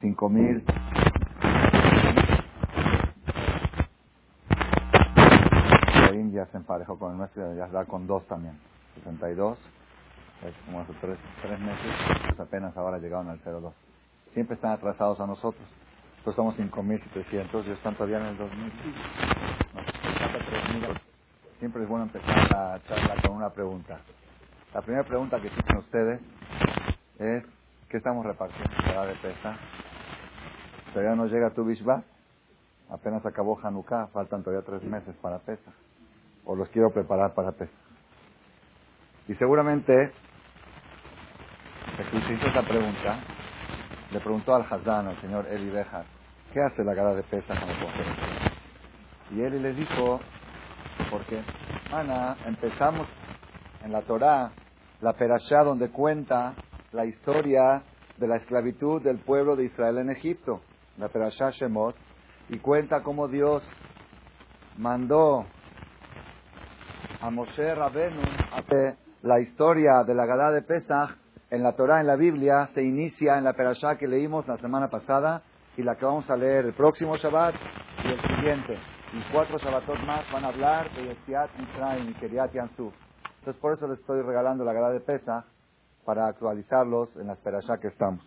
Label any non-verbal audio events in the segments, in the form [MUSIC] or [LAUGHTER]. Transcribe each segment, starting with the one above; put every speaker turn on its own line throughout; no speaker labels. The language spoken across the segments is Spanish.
cinco mil. ya se emparejó con el nuestro, ya da con dos también. 62, es como hace tres, tres meses, pues apenas ahora llegaron al 02. Siempre están atrasados a nosotros. Nosotros somos 5.700 y están todavía en el 2000. Siempre es bueno empezar la charla con una pregunta. La primera pregunta que tienen ustedes es, ¿qué estamos repartiendo? La de pesa. Todavía no llega tu Bishba. Apenas acabó Hanukkah, faltan todavía tres meses para pesa. O los quiero preparar para pesa. Y seguramente, que hizo esa pregunta, le preguntó al Hazán, al señor Eli Bejar, ¿qué hace la gala de pesa cuando Y Eli le dijo, porque, Ana, empezamos en la Torá, la perashá donde cuenta la historia de la esclavitud del pueblo de Israel en Egipto, la perashá Shemot, y cuenta cómo Dios mandó a Moshe Rabenu a la historia de la Gadá de Pesach en la Torá, en la Biblia, se inicia en la perashá que leímos la semana pasada y la que vamos a leer el próximo Shabbat y el siguiente. Y cuatro Shabbatot más van a hablar de Yesiat Mitzrayim y Keriat Yansuf. Entonces por eso les estoy regalando la Gadá de Pesach para actualizarlos en la perashá que estamos.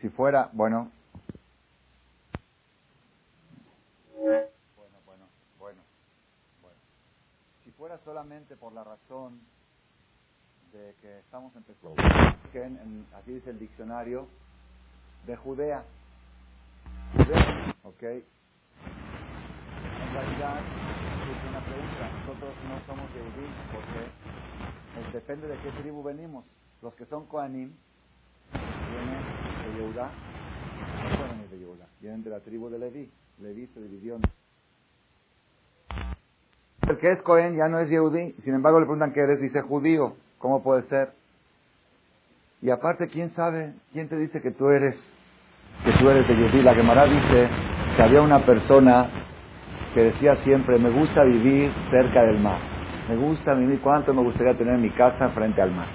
Si fuera, bueno, fuera solamente por la razón de que estamos empezando, en, aquí dice el diccionario, de Judea. Judea, ok. En realidad, es una pregunta, nosotros no somos Yehudí porque depende de qué tribu venimos. Los que son Koanim vienen de vienen de Yehuda, vienen de la tribu de Leví. Leví se dividió el que es Cohen ya no es Yehudí. Sin embargo, le preguntan qué eres, dice judío. ¿Cómo puede ser? Y aparte, ¿quién sabe? ¿Quién te dice que tú eres, que tú eres de Yehudí? La Gemara dice que había una persona que decía siempre, me gusta vivir cerca del mar. Me gusta vivir, ¿cuánto me gustaría tener mi casa frente al mar?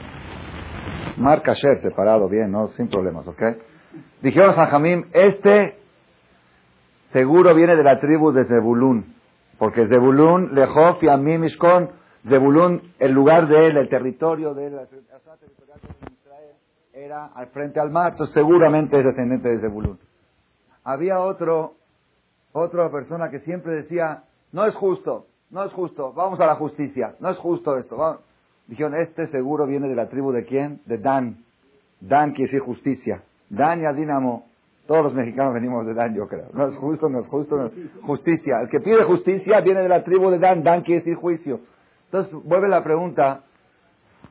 Mar Kasher, separado, bien, ¿no? Sin problemas, ¿ok? Dijeron a Jamim, este seguro viene de la tribu de Zebulún. Porque Zebulun, Lehof y Amim Mishkon, Zebulun, el lugar de él, el territorio de él, de era al frente al mar, entonces seguramente es descendiente de Zebulun. Había otro, otra persona que siempre decía, no es justo, no es justo, vamos a la justicia, no es justo esto. Dijeron, este seguro viene de la tribu de quién? De Dan. Dan quiere decir justicia. Dan y Adínamo todos los mexicanos venimos de Dan, yo creo. No es justo, no es justo, no es justicia. El que pide justicia viene de la tribu de Dan. Dan quiere decir juicio. Entonces, vuelve la pregunta.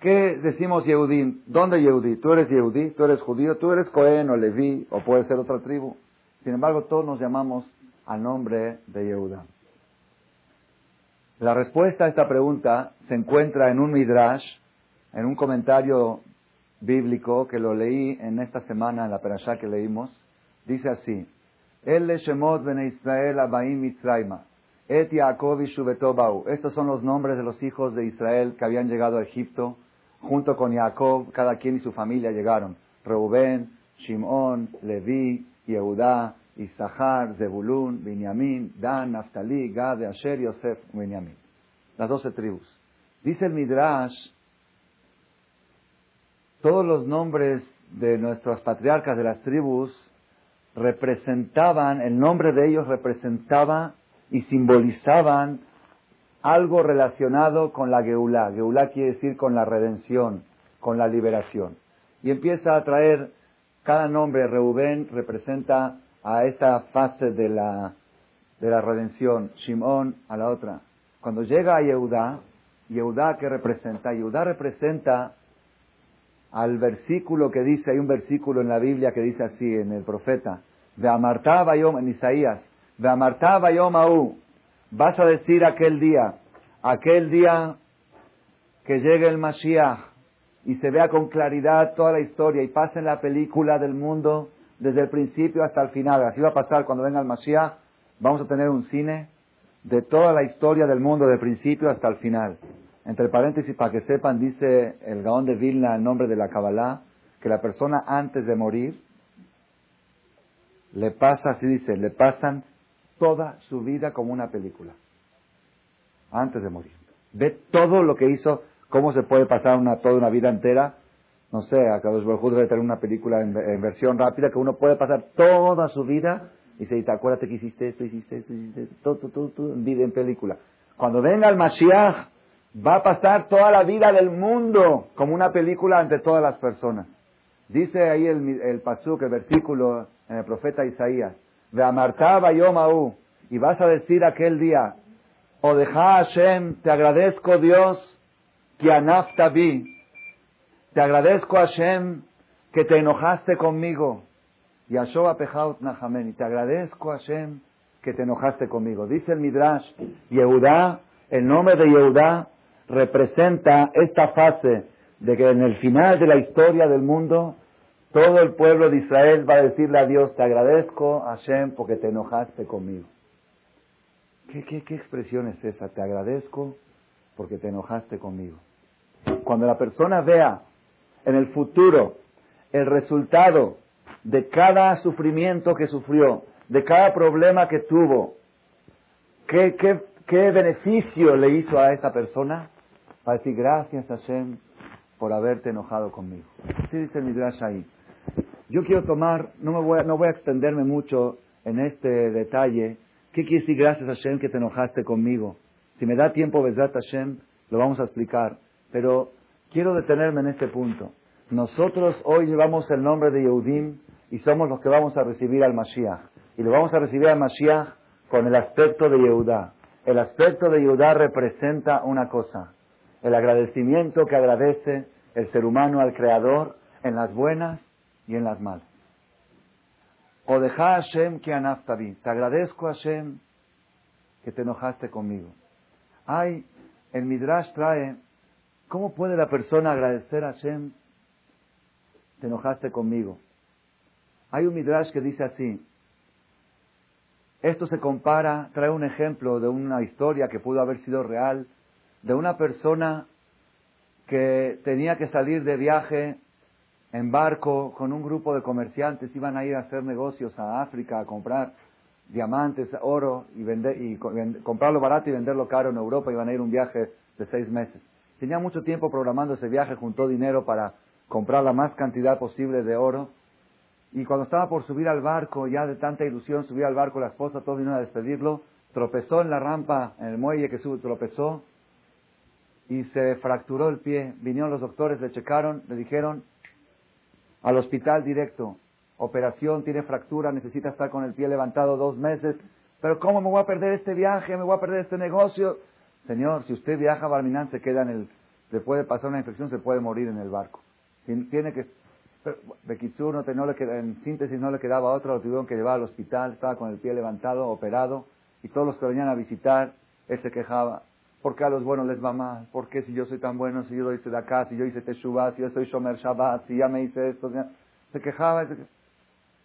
¿Qué decimos Yehudí? ¿Dónde Yehudí? ¿Tú eres Yehudí? ¿Tú eres judío? ¿Tú eres Cohen o Leví? ¿O puede ser otra tribu? Sin embargo, todos nos llamamos al nombre de Yehuda. La respuesta a esta pregunta se encuentra en un midrash, en un comentario bíblico que lo leí en esta semana en la perashá que leímos, Dice así, El Shemot ben Israel abaim mitzrayma, et Yaakov Estos son los nombres de los hijos de Israel que habían llegado a Egipto, junto con Jacob, cada quien y su familia llegaron. Reuben, Shimón, Leví, Yehudá, Isahar, Zebulun, Binyamin, Dan, Naftali, Gad, Asher, Yosef, Binyamin. Las doce tribus. Dice el Midrash, todos los nombres de nuestros patriarcas de las tribus representaban, el nombre de ellos representaba y simbolizaban algo relacionado con la Geulá. Geulá quiere decir con la redención, con la liberación. Y empieza a traer, cada nombre, Reubén representa a esta fase de la, de la redención, Shimón a la otra. Cuando llega a Yehudá, Yehudá que representa, Yehudá representa al versículo que dice, hay un versículo en la Biblia que dice así, en el profeta, Amartá Bayom, en Isaías, Amartá Bayom Aú, vas a decir aquel día, aquel día que llegue el Mashiach y se vea con claridad toda la historia y pase en la película del mundo desde el principio hasta el final. Así va a pasar cuando venga el Mashiach, vamos a tener un cine de toda la historia del mundo, del principio hasta el final. Entre paréntesis, para que sepan, dice el Gaón de Vilna, el nombre de la Kabbalah, que la persona antes de morir le pasa, así dice, le pasan toda su vida como una película. Antes de morir. Ve todo lo que hizo, cómo se puede pasar una, toda una vida entera. No sé, acá los debe tener una película en, versión rápida que uno puede pasar toda su vida y se dice, acuérdate que hiciste esto, hiciste esto, hiciste esto, todo, todo, todo, en vida, en película. Cuando venga el Mashiach, va a pasar toda la vida del mundo como una película ante todas las personas. Dice ahí el, el pasuk, el versículo en el profeta Isaías, de Amartaba Yomahu, y vas a decir aquel día, o deja Hashem, te agradezco Dios, que anaftabi, te agradezco Hashem, que te enojaste conmigo, y Ashoba Pejaut Nahamen, y te agradezco Hashem, que te enojaste conmigo. Dice el Midrash, Yehudá, el nombre de Yehudá representa esta fase de que en el final de la historia del mundo, todo el pueblo de Israel va a decirle a Dios, te agradezco Hashem porque te enojaste conmigo. ¿Qué, qué, qué expresión es esa? Te agradezco porque te enojaste conmigo. Cuando la persona vea en el futuro el resultado de cada sufrimiento que sufrió, de cada problema que tuvo, ¿qué, qué, qué beneficio le hizo a esa persona? Para decir gracias Hashem por haberte enojado conmigo. Así dice el Midrash ahí. Yo quiero tomar, no, me voy a, no voy a extenderme mucho en este detalle. ¿Qué quiere decir gracias Hashem que te enojaste conmigo? Si me da tiempo, Besat Hashem, lo vamos a explicar. Pero quiero detenerme en este punto. Nosotros hoy llevamos el nombre de Yehudim y somos los que vamos a recibir al Mashiach. Y lo vamos a recibir al Mashiach con el aspecto de Yehudá. El aspecto de Yehudá representa una cosa, el agradecimiento que agradece el ser humano al Creador en las buenas y en las malas. O deja Hashem que anaftabi. Te agradezco Hashem que te enojaste conmigo. Hay, el Midrash trae, ¿cómo puede la persona agradecer a Hashem? Te enojaste conmigo. Hay un Midrash que dice así, esto se compara, trae un ejemplo de una historia que pudo haber sido real, de una persona que tenía que salir de viaje en barco con un grupo de comerciantes, iban a ir a hacer negocios a África, a comprar diamantes, oro y, y comprarlo barato y venderlo caro en Europa, iban a ir un viaje de seis meses. Tenía mucho tiempo programando ese viaje, juntó dinero para comprar la más cantidad posible de oro y cuando estaba por subir al barco, ya de tanta ilusión, subir al barco, la esposa, todo vino a despedirlo, tropezó en la rampa, en el muelle que sube, tropezó y se fracturó el pie. Vinieron los doctores, le checaron, le dijeron al hospital directo, operación, tiene fractura, necesita estar con el pie levantado dos meses. Pero ¿cómo me voy a perder este viaje? ¿Me voy a perder este negocio? Señor, si usted viaja a Barminán, se queda en el, le puede pasar una infección, se puede morir en el barco. Tiene que Bekitsur, no, no en síntesis no le quedaba otra, lo tuvieron que llevar al hospital, estaba con el pie levantado, operado, y todos los que venían a visitar, él se quejaba. ¿Por qué a los buenos les va mal? ¿Por qué si yo soy tan bueno, si yo doy de acá, si yo hice Teshuvah, si yo soy Shomer Shabbat, si ya me hice esto? Se quejaba.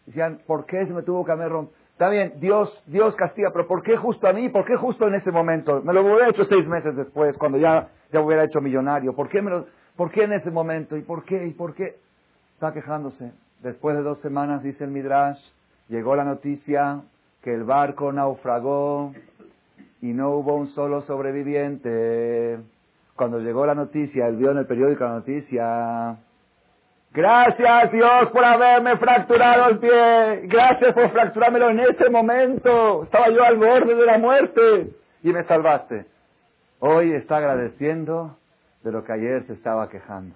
Decían, ¿por qué se me tuvo que haber Está bien, Dios, Dios castiga, pero ¿por qué justo a mí? ¿Por qué justo en ese momento? Me lo hubiera hecho seis meses después, cuando ya, ya hubiera hecho millonario. ¿Por qué, me lo, ¿Por qué en ese momento? ¿Y por qué? ¿Y por qué? Está quejándose. Después de dos semanas, dice el Midrash, llegó la noticia que el barco naufragó y no hubo un solo sobreviviente. Cuando llegó la noticia, él vio en el periódico la noticia. Gracias Dios por haberme fracturado el pie. Gracias por fracturármelo en ese momento. Estaba yo al borde de la muerte y me salvaste. Hoy está agradeciendo de lo que ayer se estaba quejando.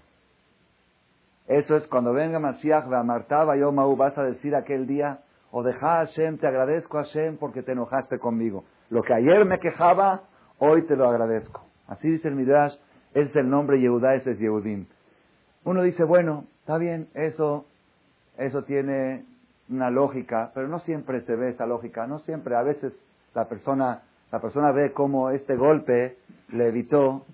Eso es cuando venga Mashiach, Martaba yo Mau, vas a decir aquel día, o deja a Hashem, te agradezco a Hashem porque te enojaste conmigo. Lo que ayer me quejaba, hoy te lo agradezco. Así dice el Midrash, ese es el nombre Yehudá, ese es Yehudim. Uno dice, bueno, está bien, eso, eso tiene una lógica, pero no siempre se ve esa lógica, no siempre, a veces la persona, la persona ve cómo este golpe le evitó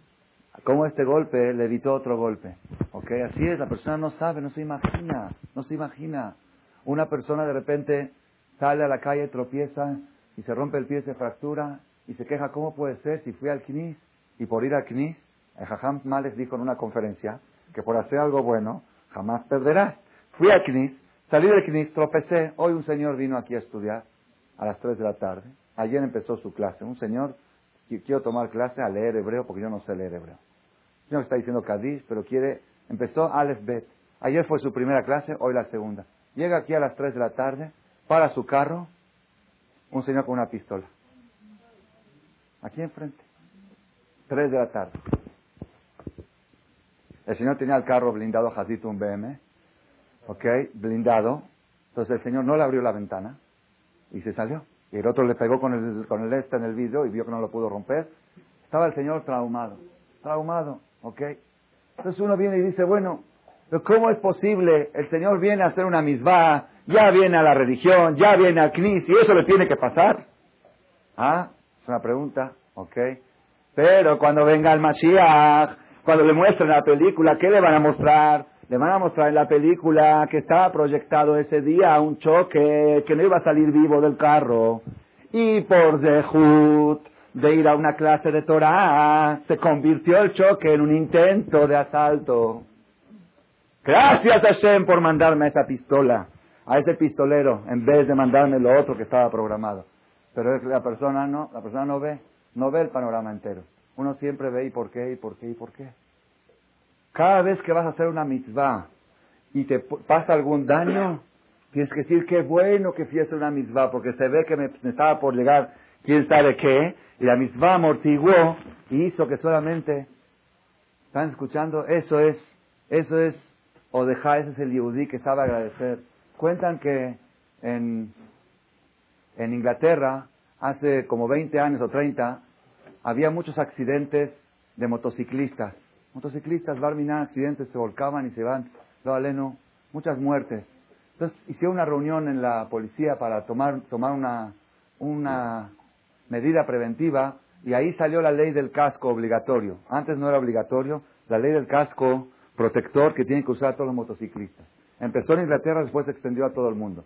cómo este golpe le evitó otro golpe. ¿Ok? Así es, la persona no sabe, no se imagina, no se imagina. Una persona de repente sale a la calle, tropieza y se rompe el pie, se fractura y se queja, ¿cómo puede ser si fui al CNIS y por ir al CNIS El Jajam Males dijo en una conferencia que por hacer algo bueno jamás perderás. Fui a Knis, salí del Knis, tropecé. Hoy un señor vino aquí a estudiar a las 3 de la tarde. Ayer empezó su clase. Un señor, quiero tomar clase a leer hebreo porque yo no sé leer hebreo. El señor está diciendo Kadish, pero quiere, empezó Aleph Bet. Ayer fue su primera clase, hoy la segunda. Llega aquí a las 3 de la tarde, para su carro, un señor con una pistola. Aquí enfrente. 3 de la tarde. El señor tenía el carro blindado, Jazito, un BM, ¿ok? Blindado. Entonces el señor no le abrió la ventana y se salió. Y el otro le pegó con el, con el este en el vidrio y vio que no lo pudo romper. Estaba el señor traumado. Traumado, ¿ok? Entonces uno viene y dice, bueno, ¿cómo es posible? El señor viene a hacer una misma, ya viene a la religión, ya viene al CNIS, y eso le tiene que pasar. ¿Ah? Es una pregunta, ¿ok? Pero cuando venga el Mashiach, cuando le muestren la película, ¿qué le van a mostrar? Le van a mostrar en la película que estaba proyectado ese día un choque, que no iba a salir vivo del carro. Y por dejut de ir a una clase de Torah, se convirtió el choque en un intento de asalto. Gracias a Hashem por mandarme esa pistola, a ese pistolero, en vez de mandarme lo otro que estaba programado. Pero la persona no, la persona no ve, no ve el panorama entero. Uno siempre ve y por qué, y por qué, y por qué. Cada vez que vas a hacer una mitzvah y te pasa algún daño, tienes que decir qué bueno que fui a hacer una mitzvah, porque se ve que me, estaba por llegar quién sabe qué, y la mitzvah amortiguó y hizo que solamente, ¿están escuchando? Eso es, eso es, o deja, ese es el yudí que sabe agradecer. Cuentan que en, en Inglaterra, hace como 20 años o 30, había muchos accidentes de motociclistas. Motociclistas, Barminan, accidentes, se volcaban y se van. Lo aleno, muchas muertes. Entonces hicieron una reunión en la policía para tomar, tomar una, una medida preventiva y ahí salió la ley del casco obligatorio. Antes no era obligatorio, la ley del casco protector que tienen que usar todos los motociclistas. Empezó en Inglaterra, después se extendió a todo el mundo.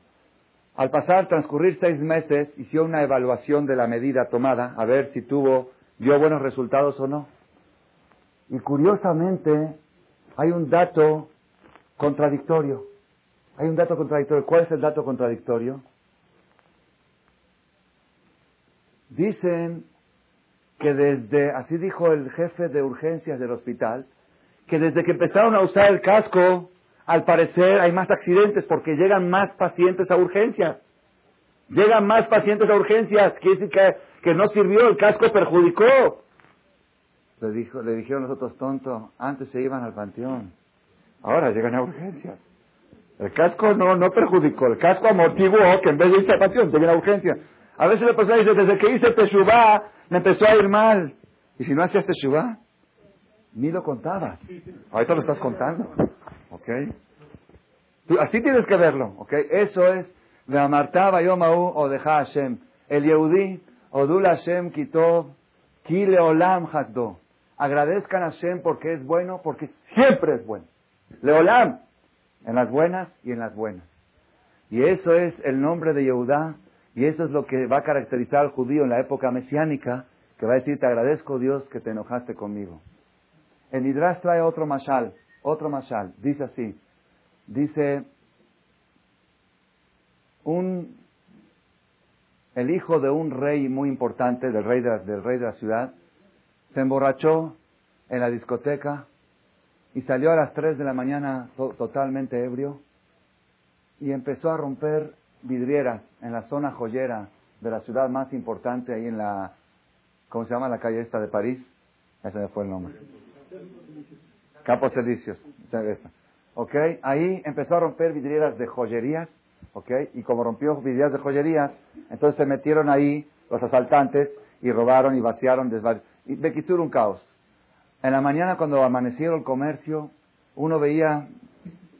Al pasar, transcurrir seis meses, hicieron una evaluación de la medida tomada, a ver si tuvo dio buenos resultados o no. Y curiosamente hay un dato contradictorio. Hay un dato contradictorio. ¿Cuál es el dato contradictorio? Dicen que desde, así dijo el jefe de urgencias del hospital, que desde que empezaron a usar el casco, al parecer hay más accidentes porque llegan más pacientes a urgencias. Llegan más pacientes a urgencias. Quiere decir que que no sirvió, el casco perjudicó. Le, dijo, le dijeron los otros tontos, antes se iban al panteón, ahora llegan a urgencias. El casco no, no perjudicó, el casco amortiguó que en vez de irse al panteón, te viene a urgencias. A veces le persona dice, desde que hice Teshuvah, me empezó a ir mal. Y si no hacías Teshuvah, ni lo contabas. Ahorita lo estás contando. ¿Ok? así tienes que verlo. ¿Ok? Eso es de Amartaba Yomahu o de Hashem. El Yehudí Odul Hashem Kitov, Kile Olam Hakdo. Agradezcan a Hashem porque es bueno, porque siempre es bueno. Leolam, en las buenas y en las buenas. Y eso es el nombre de Yehudá, y eso es lo que va a caracterizar al judío en la época mesiánica, que va a decir, te agradezco Dios que te enojaste conmigo. El Midrash trae otro mashal, otro mashal, dice así, dice, un el hijo de un rey muy importante, del rey de, la, ciudad, se emborrachó en la discoteca y salió a las 3 de la mañana totalmente ebrio y empezó a romper vidrieras en la zona joyera de la ciudad más importante, ahí en la, ¿cómo se llama la calle esta de París? Ese fue el nombre. Campos Elíseos. Ok, ahí empezó a romper vidrieras de joyerías ¿ok? Y como rompió vidrieras de joyerías, entonces se metieron ahí los asaltantes y robaron y vaciaron, y Bequitur un caos. En la mañana cuando amanecieron el comercio, uno veía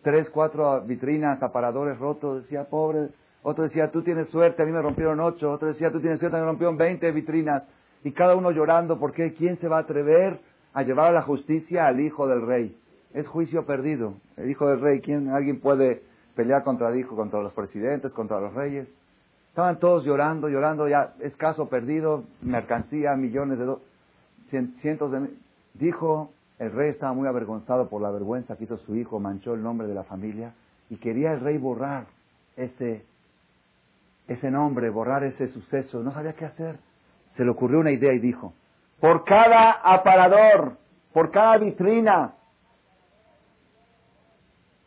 tres, cuatro vitrinas, aparadores rotos, decía, pobre, otro decía, tú tienes suerte, a mí me rompieron ocho, otro decía, tú tienes suerte, a mí me rompieron veinte vitrinas, y cada uno llorando, porque ¿quién se va a atrever a llevar a la justicia al hijo del rey? Es juicio perdido. El hijo del rey, ¿quién, alguien puede pelear contra, dijo, contra los presidentes, contra los reyes. Estaban todos llorando, llorando, ya escaso perdido, mercancía, millones de cientos de... Dijo El rey estaba muy avergonzado por la vergüenza que hizo su hijo, manchó el nombre de la familia y quería el rey borrar ese, ese nombre, borrar ese suceso. No sabía qué hacer. Se le ocurrió una idea y dijo, por cada aparador, por cada vitrina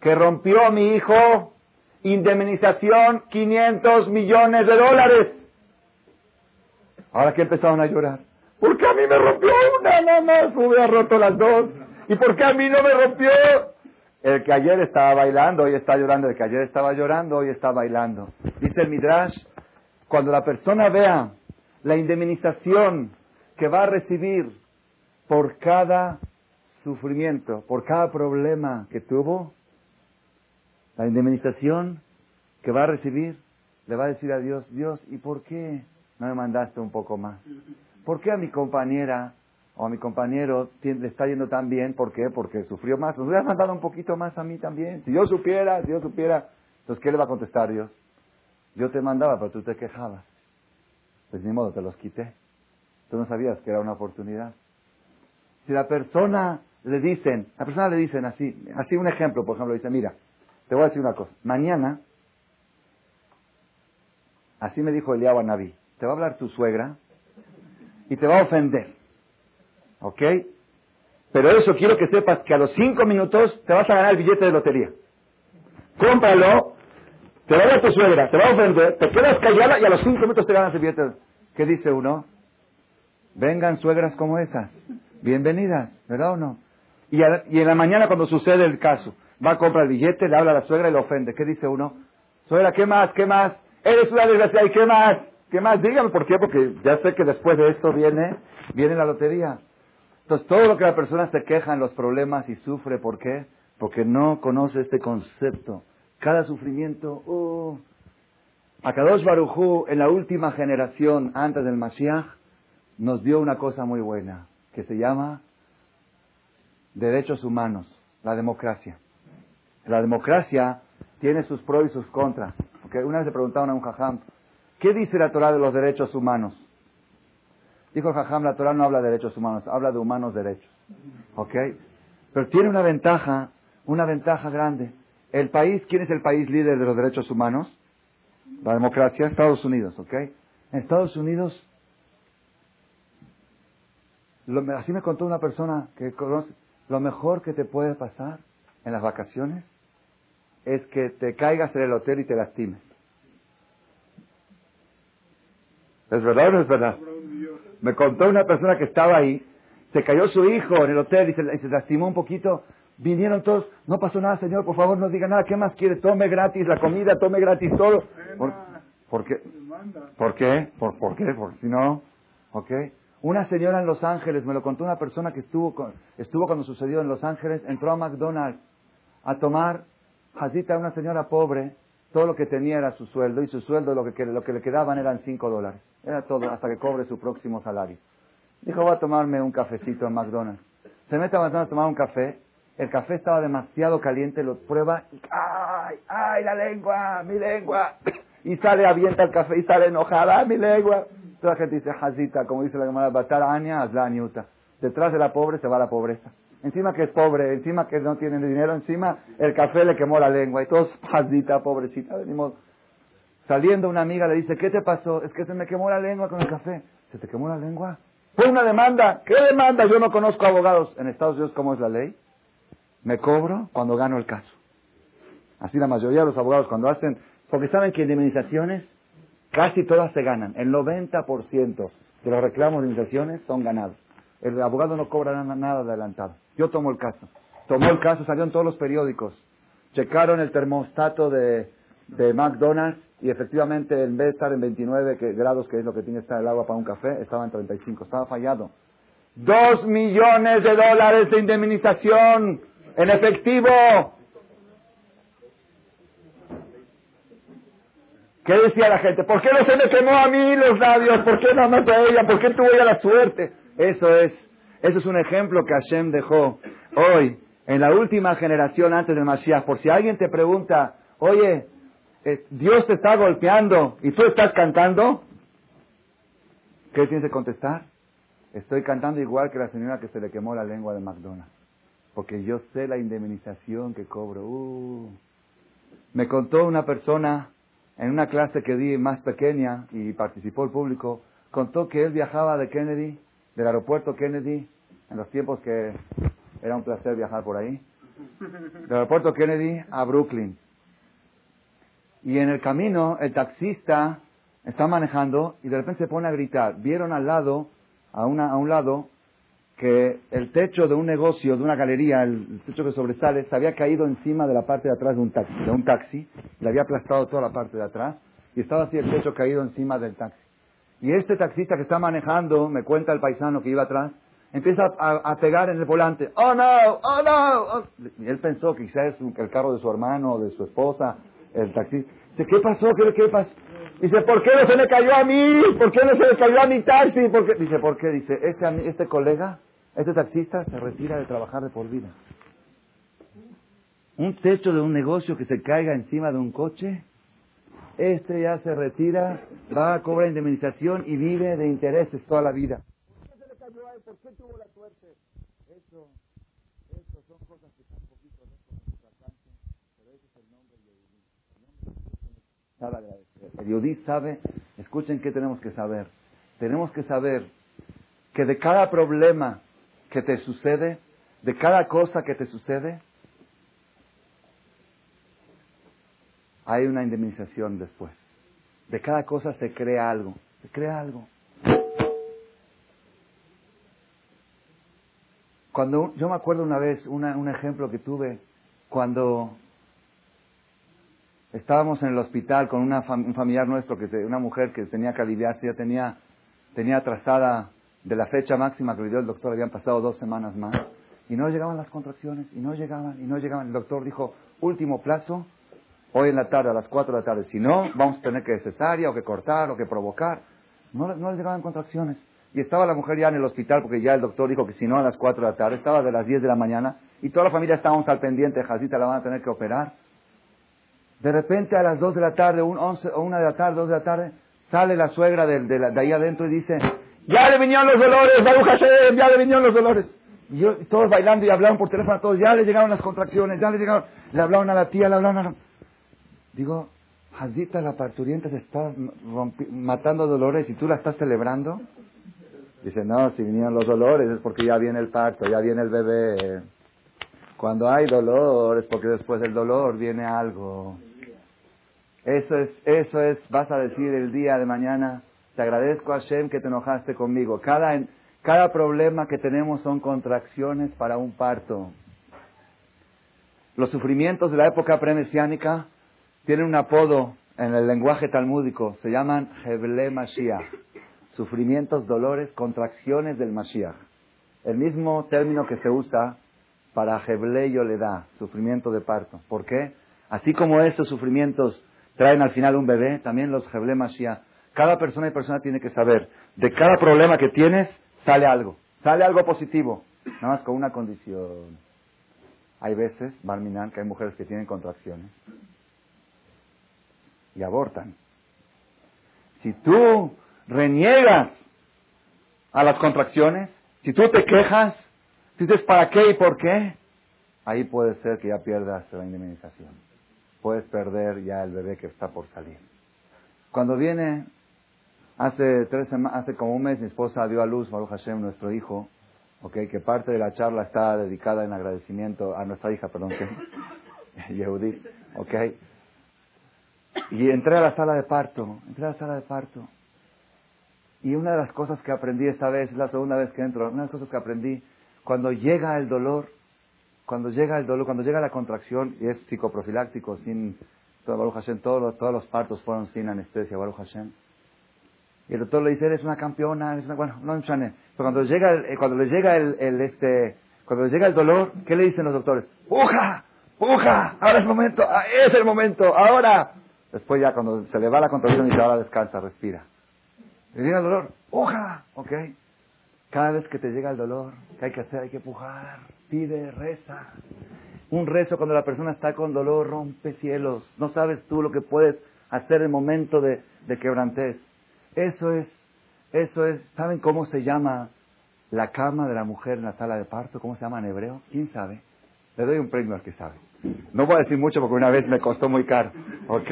que rompió mi hijo, indemnización 500 millones de dólares. Ahora que empezaron a llorar. ¿Por qué a mí me rompió una nada más? Hubiera roto las dos. ¿Y por qué a mí no me rompió? El que ayer estaba bailando, hoy está llorando. El que ayer estaba llorando, hoy está bailando. Dice el Midrash, cuando la persona vea la indemnización que va a recibir por cada sufrimiento, por cada problema que tuvo, la indemnización que va a recibir, le va a decir a Dios, Dios, ¿y por qué no me mandaste un poco más? ¿Por qué a mi compañera o a mi compañero le está yendo tan bien? ¿Por qué? Porque sufrió más. ¿Me hubieras mandado un poquito más a mí también? Si yo supiera, si yo supiera. Entonces, ¿qué le va a contestar Dios? Yo te mandaba, pero tú te quejabas. Pues ni modo, te los quité. Tú no sabías que era una oportunidad. Si la persona le dicen, la persona le dicen así, así un ejemplo, por ejemplo, dice, mira, te voy a decir una cosa, mañana, así me dijo Eliab Naví, te va a hablar tu suegra y te va a ofender. ¿Ok? Pero eso quiero que sepas que a los cinco minutos te vas a ganar el billete de lotería. Cómpralo, te va a dar tu suegra, te va a ofender, te quedas callada y a los cinco minutos te ganas el billete. ¿Qué dice uno? Vengan suegras como esas. Bienvenidas, ¿verdad o no? Y, y en la mañana cuando sucede el caso, va a comprar el billete, le habla a la suegra y le ofende. ¿Qué dice uno? Suegra, ¿qué más? ¿Qué más? Eres una desgraciada y ¿qué más? ¿Qué más? Dígame por qué, porque ya sé que después de esto viene, viene la lotería. Entonces, todo lo que la persona se queja en los problemas y sufre, ¿por qué? Porque no conoce este concepto. Cada sufrimiento, oh. Akadosh Barujú, en la última generación antes del Mashiach, nos dio una cosa muy buena, que se llama derechos humanos, la democracia. La democracia tiene sus pros y sus contras. Porque una vez le preguntaron a un jajam, ¿Qué dice la Torah de los derechos humanos? Dijo el Jajam, la Torah no habla de derechos humanos, habla de humanos derechos. ¿Ok? Pero tiene una ventaja, una ventaja grande. El país, ¿quién es el país líder de los derechos humanos? La democracia, Estados Unidos, ¿ok? En Estados Unidos, así me contó una persona que conoce, lo mejor que te puede pasar en las vacaciones es que te caigas en el hotel y te lastimes. ¿Es verdad o no es verdad? Me contó una persona que estaba ahí, se cayó su hijo en el hotel y se, lastimó un poquito. Vinieron todos, no pasó nada, señor, por favor no diga nada, ¿qué más quiere? Tome gratis la comida, tome gratis todo. ¿Por, qué? ¿Por qué? ¿Por, qué? Porque si no, ¿ok? Una señora en Los Ángeles, me lo contó una persona que estuvo, estuvo cuando sucedió en Los Ángeles, entró a McDonald's a tomar jazita a una señora pobre, todo lo que tenía era su sueldo y su sueldo lo que, lo que le quedaban eran cinco dólares. Era todo hasta que cobre su próximo salario. Dijo, voy a tomarme un cafecito en McDonald's. Se mete a McDonald's a tomar un café. El café estaba demasiado caliente, lo prueba y ¡ay! ¡ay, la lengua! ¡mi lengua! [COUGHS] Y sale, avienta el café y sale enojada, ¡mi lengua! Toda la gente dice, jazita, como dice la llamada Batar Aña, la Aniuta. Detrás de la pobre se va la pobreza. Encima que es pobre, encima que no tiene dinero, encima el café le quemó la lengua. Y todos, jazita, pobrecita, venimos Saliendo una amiga le dice, ¿qué te pasó? Es que se me quemó la lengua con el café. ¿Se te quemó la lengua? Fue una demanda. ¿Qué demanda? Yo no conozco abogados. En Estados Unidos, ¿cómo es la ley? Me cobro cuando gano el caso. Así la mayoría de los abogados cuando hacen, porque saben que indemnizaciones casi todas se ganan. El 90% de los reclamos de indemnizaciones son ganados. El abogado no cobra nada adelantado. Yo tomo el caso. Tomó el caso, salió en todos los periódicos. Checaron el termostato de, de McDonald's y efectivamente en vez de estar en 29 grados, que es lo que tiene que estar el agua para un café, estaba en 35, estaba fallado. Dos millones de dólares de indemnización en efectivo. ¿Qué decía la gente? ¿Por qué no se me quemó a mí los labios? ¿Por qué no me a ella? ¿Por qué tuvo ella la suerte? Eso es, eso es un ejemplo que Hashem dejó hoy, en la última generación antes del Mashiach. Por si alguien te pregunta, oye, eh, Dios te está golpeando y tú estás cantando, ¿qué tienes que contestar? Estoy cantando igual que la señora que se le quemó la lengua de McDonald's. porque yo sé la indemnización que cobro. Uh. Me contó una persona en una clase que di más pequeña y participó el público, contó que él viajaba de Kennedy, del aeropuerto Kennedy, en los tiempos que era un placer viajar por ahí, del aeropuerto Kennedy a Brooklyn. Y en el camino el taxista está manejando y de repente se pone a gritar. Vieron al lado, a, una, a un lado, que el techo de un negocio, de una galería, el, techo que sobresale, se había caído encima de la parte de atrás de un taxi, de un taxi, le había aplastado toda la parte de atrás y estaba así el techo caído encima del taxi. Y este taxista que está manejando, me cuenta el paisano que iba atrás, empieza a, pegar en el volante. ¡Oh no! ¡Oh no! Oh". Y él pensó que quizás es el carro de su hermano o de su esposa, el taxista. Dice, ¿qué pasó? ¿Qué, pasó? Dice, ¿por qué no se me cayó a mí? ¿Por qué no se me cayó a mi taxi? ¿Por qué? Dice, ¿por qué? Dice, este, este colega este taxista se retira de trabajar de por vida. Un techo de un negocio que se caiga encima de un coche, este ya se retira, va a cobrar indemnización y vive de intereses toda la vida. ¿Por qué se le cayó a él? ¿Por qué tuvo la suerte? Eso, eso son cosas que están un poquito lejos de nuestro alcance, pero ese es el nombre de Yehudí. El Yehudí sabe, escuchen qué tenemos que saber. Tenemos que saber que de cada problema que te sucede, de cada cosa que te sucede, hay una indemnización después. De cada cosa se crea algo, se crea algo. Cuando yo me acuerdo una vez, un ejemplo que tuve, cuando estábamos en el hospital con una un familiar nuestro, que una mujer que tenía que aliviarse, ya tenía, tenía atrasada de la fecha máxima que le dio el doctor, habían pasado dos semanas más, y no llegaban las contracciones, y no llegaban, y no llegaban. El doctor dijo, último plazo, hoy en la tarde, a las cuatro de la tarde, si no, vamos a tener que cesárea, o que cortar, o que provocar. No, no le llegaban contracciones. Y estaba la mujer ya en el hospital, porque ya el doctor dijo que si no, a las cuatro de la tarde, estaba de las diez de la mañana, y toda la familia estábamos al pendiente, Jacita la van a tener que operar. De repente a las dos de la tarde, un de la tarde, dos de la tarde, sale la suegra de, de, de ahí adentro y dice, ya le vinieron los dolores, Baruch Hashem, ya le vinieron los dolores. Y yo, todos bailando y hablaban por teléfono a todos, ya le llegaron las contracciones, ya le llegaron, le hablaban a la tía, le hablaban a la... Digo, Hazita, la parturienta se está matando dolores y tú la estás celebrando. Dice, no, si vinieron los dolores es porque ya viene el parto, ya viene el bebé. Cuando hay dolor es porque después del dolor viene algo. Eso es, eso es, vas a decir el día de mañana, te agradezco, Hashem, que te enojaste conmigo. Cada, cada problema que tenemos son contracciones para un parto. Los sufrimientos de la época premesiánica tienen un apodo en el lenguaje talmúdico. Se llaman Heble Mashiach. Sufrimientos, dolores, contracciones del Mashiach. El mismo término que se usa para Heble Yoledá, sufrimiento de parto. ¿Por qué? Así como estos sufrimientos traen al final un bebé, también los Heble Mashiach cada persona y persona tiene que saber, de cada problema que tienes, sale algo. Sale algo positivo. Nada más con una condición. Hay veces, Barminan, que hay mujeres que tienen contracciones y abortan. Si tú reniegas a las contracciones, si tú te quejas, dices para qué y por qué, ahí puede ser que ya pierdas la indemnización. Puedes perder ya el bebé que está por salir. Cuando viene Hace, tres hace como un mes mi esposa dio a luz, Baruch Hashem, nuestro hijo, okay, que parte de la charla está dedicada en agradecimiento a nuestra hija, perdón, que, [LAUGHS] Yehudit, okay. Y entré a la sala de parto, entré a la sala de parto. Y una de las cosas que aprendí esta vez, es la segunda vez que entro, una de las cosas que aprendí, cuando llega el dolor, cuando llega el dolor, cuando llega la contracción, y es psicoprofiláctico, sin, Baruch Hashem, todos los, todos los partos fueron sin anestesia, Baruch Hashem y el doctor le dice, eres una campeona, eres una, bueno, no Pero cuando llega el, eh, cuando le llega el, este, cuando le llega el dolor, ¿qué le dicen los doctores? ¡Puja! ¡Puja! Ahora es el momento, ah, es el momento, ahora. Después ya cuando se le va la contracción dice, ahora descansa, respira. Le llega el dolor, ¡puja! ¿Ok? Cada vez que te llega el dolor, ¿qué hay que hacer? Hay que pujar, pide, reza. Un rezo cuando la persona está con dolor rompe cielos. No sabes tú lo que puedes hacer en momento de, de quebrantez. Eso es, eso es, ¿saben cómo se llama la cama de la mujer en la sala de parto, ¿cómo se llama en hebreo? ¿Quién sabe? Le doy un premio al que sabe. No voy a decir mucho porque una vez me costó muy caro. ¿Ok?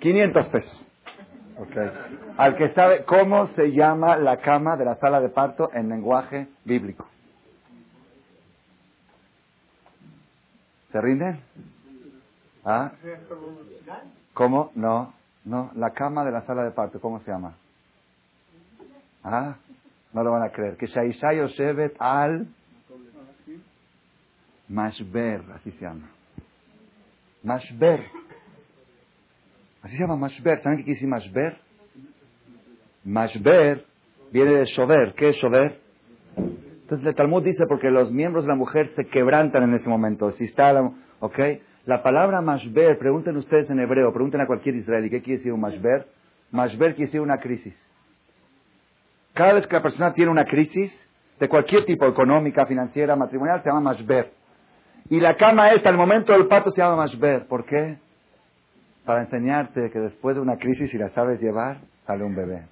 500 pesos. ¿Ok? Al que sabe cómo se llama la cama de la sala de parto en lenguaje bíblico. ¿Se rinden? ¿Ah? ¿Cómo? No, no. La cama de la sala de parto, ¿cómo se llama? ¿Ah? No lo van a creer. Que Shaisha Yoshevet al Mashber, así se llama. Mashber. Así se llama Mashber. ¿Saben qué quiere decir Mashber? Mashber viene de Shover. ¿Qué es Shover? Entonces el Talmud dice porque los miembros de la mujer se quebrantan en ese momento. Si está, ¿ok? La palabra Mashber, pregunten ustedes en hebreo, pregunten a cualquier israelí, ¿qué quiere decir un Mashber? Mashber quiere decir una crisis. Cada vez que la persona tiene una crisis, de cualquier tipo, económica, financiera, matrimonial, se llama Mashber. Y la cama esta, el momento del parto, se llama Mashber. ¿Por qué? Para enseñarte que después de una crisis, si la sabes llevar, sale un bebé.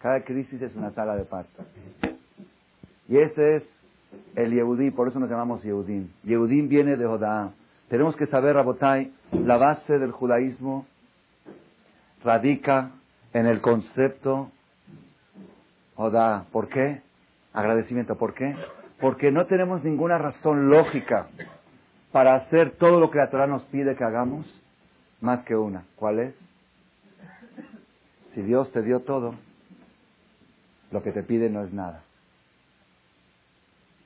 Cada crisis es una sala de parto. Y ese es el Yehudí, por eso nos llamamos Yehudim. Yehudim viene de Jodá. Tenemos que saber, Rabotai, la base del judaísmo radica en el concepto Jodá. ¿Por qué? Agradecimiento. ¿Por qué? Porque no tenemos ninguna razón lógica para hacer todo lo que la Torah nos pide que hagamos, más que una. ¿Cuál es? Si Dios te dio todo, lo que te pide no es nada.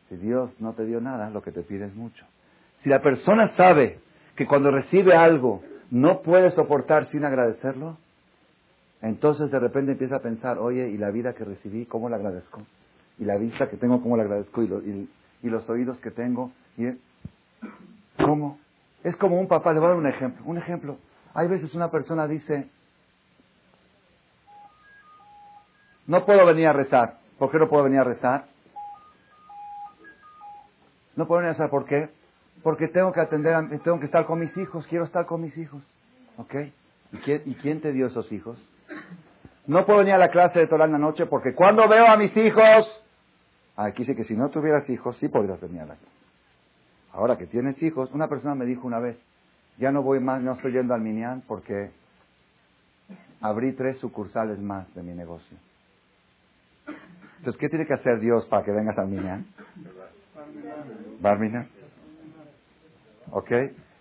Si Dios no te dio nada, lo que te pide es mucho. Si la persona sabe que cuando recibe algo no puede soportar sin agradecerlo, entonces de repente empieza a pensar, oye, ¿y la vida que recibí, cómo la agradezco? ¿Y la vista que tengo, cómo la agradezco? ¿Y, y los oídos que tengo? ¿Y ¿Cómo? Es como un papá, le voy a dar un ejemplo. Un ejemplo. Hay veces una persona dice, no puedo venir a rezar. ¿Por qué no puedo venir a rezar? No puedo venir a rezar, ¿por qué? Porque tengo que atender, tengo que estar con mis hijos, quiero estar con mis hijos. ¿Ok? ¿Y quién, ¿Y quién te dio esos hijos? No puedo venir a la clase de Torah en la noche porque cuando veo a mis hijos, aquí dice que si no tuvieras hijos, sí podrías venir a la clase. Ahora que tienes hijos, una persona me dijo una vez, ya no voy más, no estoy yendo al Minian porque abrí tres sucursales más de mi negocio. Entonces, ¿qué tiene que hacer Dios para que vengas al Minyan? Barmina. ¿Ok?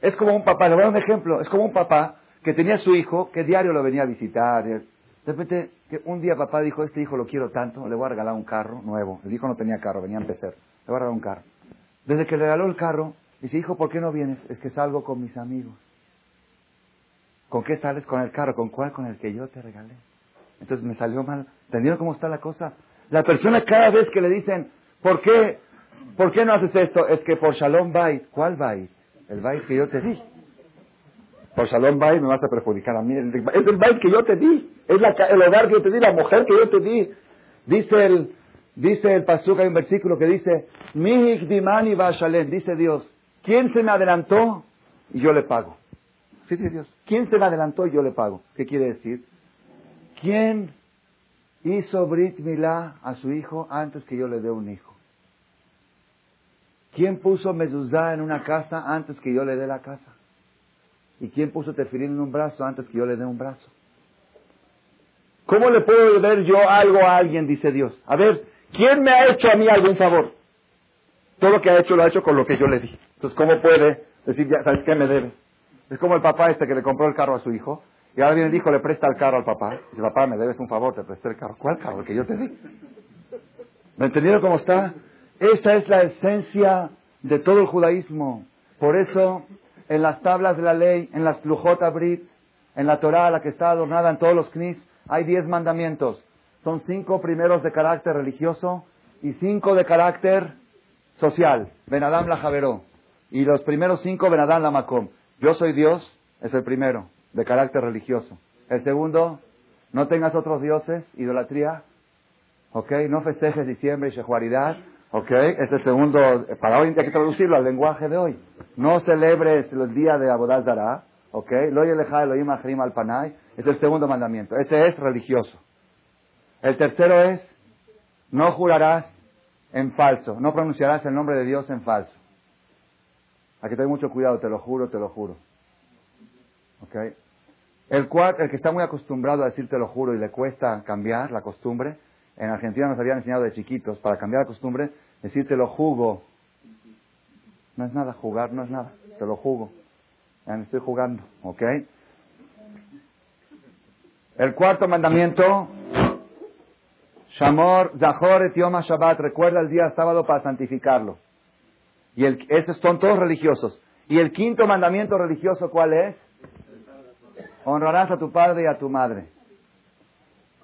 Es como un papá, le voy a dar un ejemplo, es como un papá que tenía su hijo, que diario lo venía a visitar. De repente, un día papá dijo, este hijo lo quiero tanto, le voy a regalar un carro nuevo. El hijo no tenía carro, venía a empezar. Le voy a regalar un carro. Desde que le regaló el carro, dice, hijo, ¿por qué no vienes? Es que salgo con mis amigos. ¿Con qué sales? Con el carro. ¿Con cuál? Con el que yo te regalé. Entonces me salió mal. ¿Entendieron cómo está la cosa? La persona cada vez que le dicen, ¿por qué, ¿por qué no haces esto? Es que por Shalom Bait. ¿Cuál Bait? El Bait que yo te di. Por Shalom Bait me vas a perjudicar a mí. Es el Bait que yo te di. Es el hogar que yo te di, la mujer que yo te di. Dice el, dice el Pasuk, hay un versículo que dice, Mihik dimani. Dice Dios, ¿quién se me adelantó? Y yo le pago. Sí, dice Dios. ¿Quién se me adelantó y yo le pago? ¿Qué quiere decir? ¿Quién hizo Brit Milá a su hijo antes que yo le dé un hijo? ¿Quién puso mezuzá en una casa antes que yo le dé la casa? ¿Y quién puso tefilín en un brazo antes que yo le dé un brazo? ¿Cómo le puedo ver yo algo a alguien? Dice Dios. A ver, ¿quién me ha hecho a mí algún favor? Todo lo que ha hecho lo ha hecho con lo que yo le di. Entonces, ¿cómo puede decir, ya, ¿sabes qué me debe? Es como el papá este que le compró el carro a su hijo y ahora viene el hijo, le presta el carro al papá. Dice, papá, me debes un favor, te presté el carro. ¿Cuál carro? El que yo te di. ¿Me entendieron cómo está? Esta es la esencia de todo el judaísmo. Por eso, en las tablas de la ley, en las Lujot Abrit, en la Torah, la que está adornada en todos los knis, hay diez mandamientos. Son cinco primeros de carácter religioso y cinco de carácter social. Benadam la Javeró. Y los primeros cinco, Benadam la Makom. Yo soy Dios, es el primero de carácter religioso. El segundo, no tengas otros dioses, idolatría. ¿Ok? No festejes diciembre y shehuaridad. ¿Ok? Es el segundo, para hoy hay que traducirlo al lenguaje de hoy. No celebres el día de Abodaz Dara. ¿Ok? Lo Elohim al Panay. Es el segundo mandamiento. Ese es religioso. El tercero es No jurarás en falso, no pronunciarás el nombre de Dios en falso. Hay que tener mucho cuidado, te lo juro, te lo juro. ¿Ok? El, el que está muy acostumbrado a decir te lo juro y le cuesta cambiar la costumbre, en Argentina nos habían enseñado de chiquitos, para cambiar la costumbre, decir te lo jugo. No es nada, jugar no es nada, te lo jugo. Ya estoy jugando, ¿ok? El cuarto mandamiento, Shamor, Zahor et Yom Shabbat, recuerda el día sábado para santificarlo. Y el, esos son todos religiosos. Y el quinto mandamiento religioso, ¿cuál es? Honrarás a tu padre y a tu madre.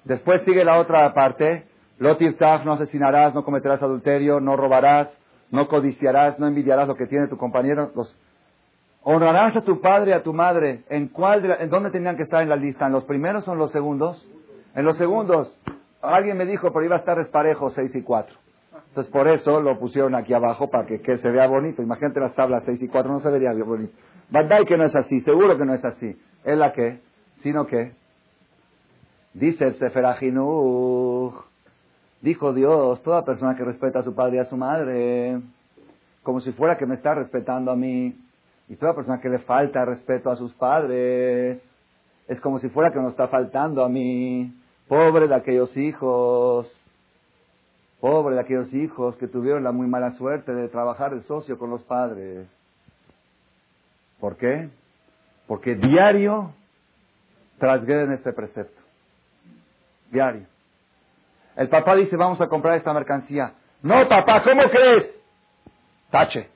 Después sigue la otra parte. Lotirtaf, no asesinarás, no cometerás adulterio, no robarás, no codiciarás, no envidiarás lo que tiene tu compañero. Honrarás a tu padre y a tu madre. ¿En cuál en dónde tenían que estar en la lista? ¿En los primeros o en los segundos? En los segundos. Alguien me dijo, pero iba a estar desparejo seis y cuatro. Entonces por eso lo pusieron aquí abajo para que, se vea bonito. Imagínate las tablas seis y cuatro, no se vería bonito. ¿Verdad que no es así? Seguro que no es así. ¿Es la que? ¿Sino que? Dice el Sefer dijo Dios, toda persona que respeta a su padre y a su madre, como si fuera que me está respetando a mí, y toda persona que le falta respeto a sus padres, es como si fuera que nos está faltando a mí. Pobre de aquellos hijos, pobre de aquellos hijos que tuvieron la muy mala suerte de trabajar de socio con los padres. ¿Por qué? Porque diario trasgreden este precepto. Diario. El papá dice, vamos a comprar esta mercancía. No, papá, ¿cómo crees? Tache.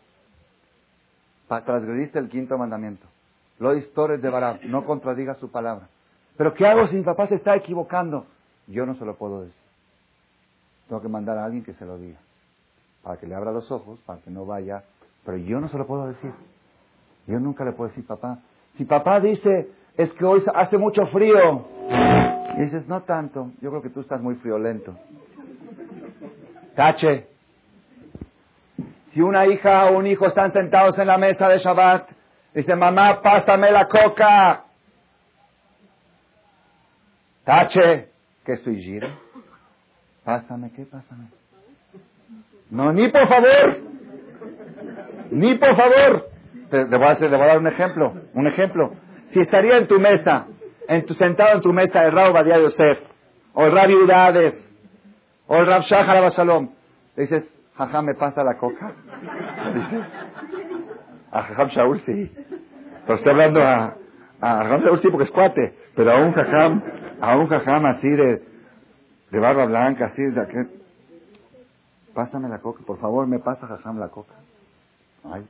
Transgrediste el quinto mandamiento. Lo histores de Barab, no contradiga su palabra. Pero ¿qué hago si mi papá se está equivocando? Yo no se lo puedo decir. Tengo que mandar a alguien que se lo diga. Para que le abra los ojos, para que no vaya. Pero yo no se lo puedo decir. Yo nunca le puedo decir, papá. Si papá dice, es que hoy hace mucho frío. Y dices, no tanto. Yo creo que tú estás muy friolento. Tache. Si una hija o un hijo están sentados en la mesa de Shabbat, dice, mamá, pásame la coca. Tache. ¿Qué estoy giro? Pásame, ¿qué? Pásame. No, ni por favor. Ni por favor. Te, voy a hacer, le voy a dar un ejemplo. Un ejemplo. Si estaría en tu mesa, en tu, sentado en tu mesa el Rab Badia Yosef, o el o el Rab Abasalom, le dices, jajam, ¿me pasa la coca? A jajam Shaul sí. Pero estoy hablando a, a jajam Shaul sí porque es cuate, pero a un jajam, a un jajam así de, de barba blanca, así de aquel. Pásame la coca, por favor, me pasa jajam la coca. Ay.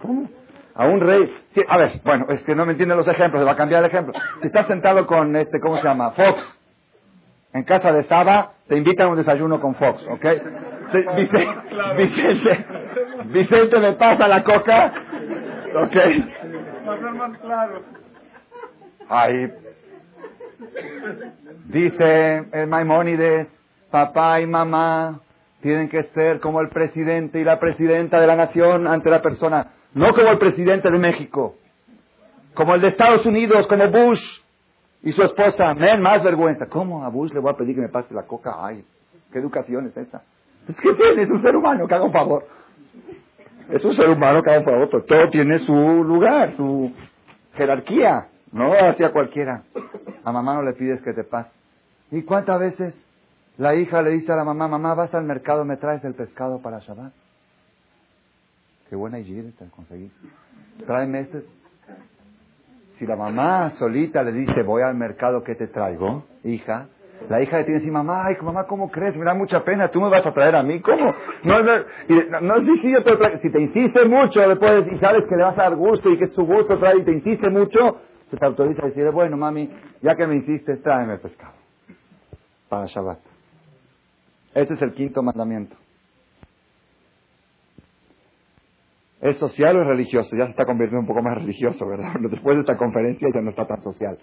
¿Cómo? A un rey. a ver, bueno, es que no me entienden los ejemplos, se va a cambiar el ejemplo. Si estás sentado con este, ¿cómo se llama? Fox. En casa de Saba, te invitan a un desayuno con Fox, ¿ok? Vicente, Vicente, Vicente me pasa la coca, ¿ok? más claro. Ahí. Dice el Maimónides, papá y mamá tienen que ser como el presidente y la presidenta de la nación ante la persona no como el presidente de México, como el de Estados Unidos, como Bush y su esposa. Men, más vergüenza. ¿Cómo a Bush le voy a pedir que me pase la coca? Ay, ¿qué educación es esa? Es que tiene, es un ser humano, que haga un favor. Es un ser humano que haga un favor, pero todo tiene su lugar, su jerarquía. No hacia cualquiera. A mamá no le pides que te pase. ¿Y cuántas veces la hija le dice a la mamá, mamá, vas al mercado, me traes el pescado para Shabbat? Qué buena higiene te conseguir. Tráeme este. Si la mamá solita le dice, voy al mercado, ¿qué te traigo, hija? La hija le tiene así, mamá, ay, mamá, ¿cómo crees? Me da mucha pena, tú me vas a traer a mí, ¿cómo? No, no, no, es difícil, si te insiste mucho, puedes, y sabes que le vas a dar gusto y que es tu gusto traer, y te insiste mucho, se te autoriza a decir, bueno, mami, ya que me insistes, tráeme pescado. Para Shabbat. Este es el quinto mandamiento. ¿Es social o es religioso? Ya se está convirtiendo un poco más religioso, ¿verdad? [LAUGHS] Después de esta conferencia ya no está tan social.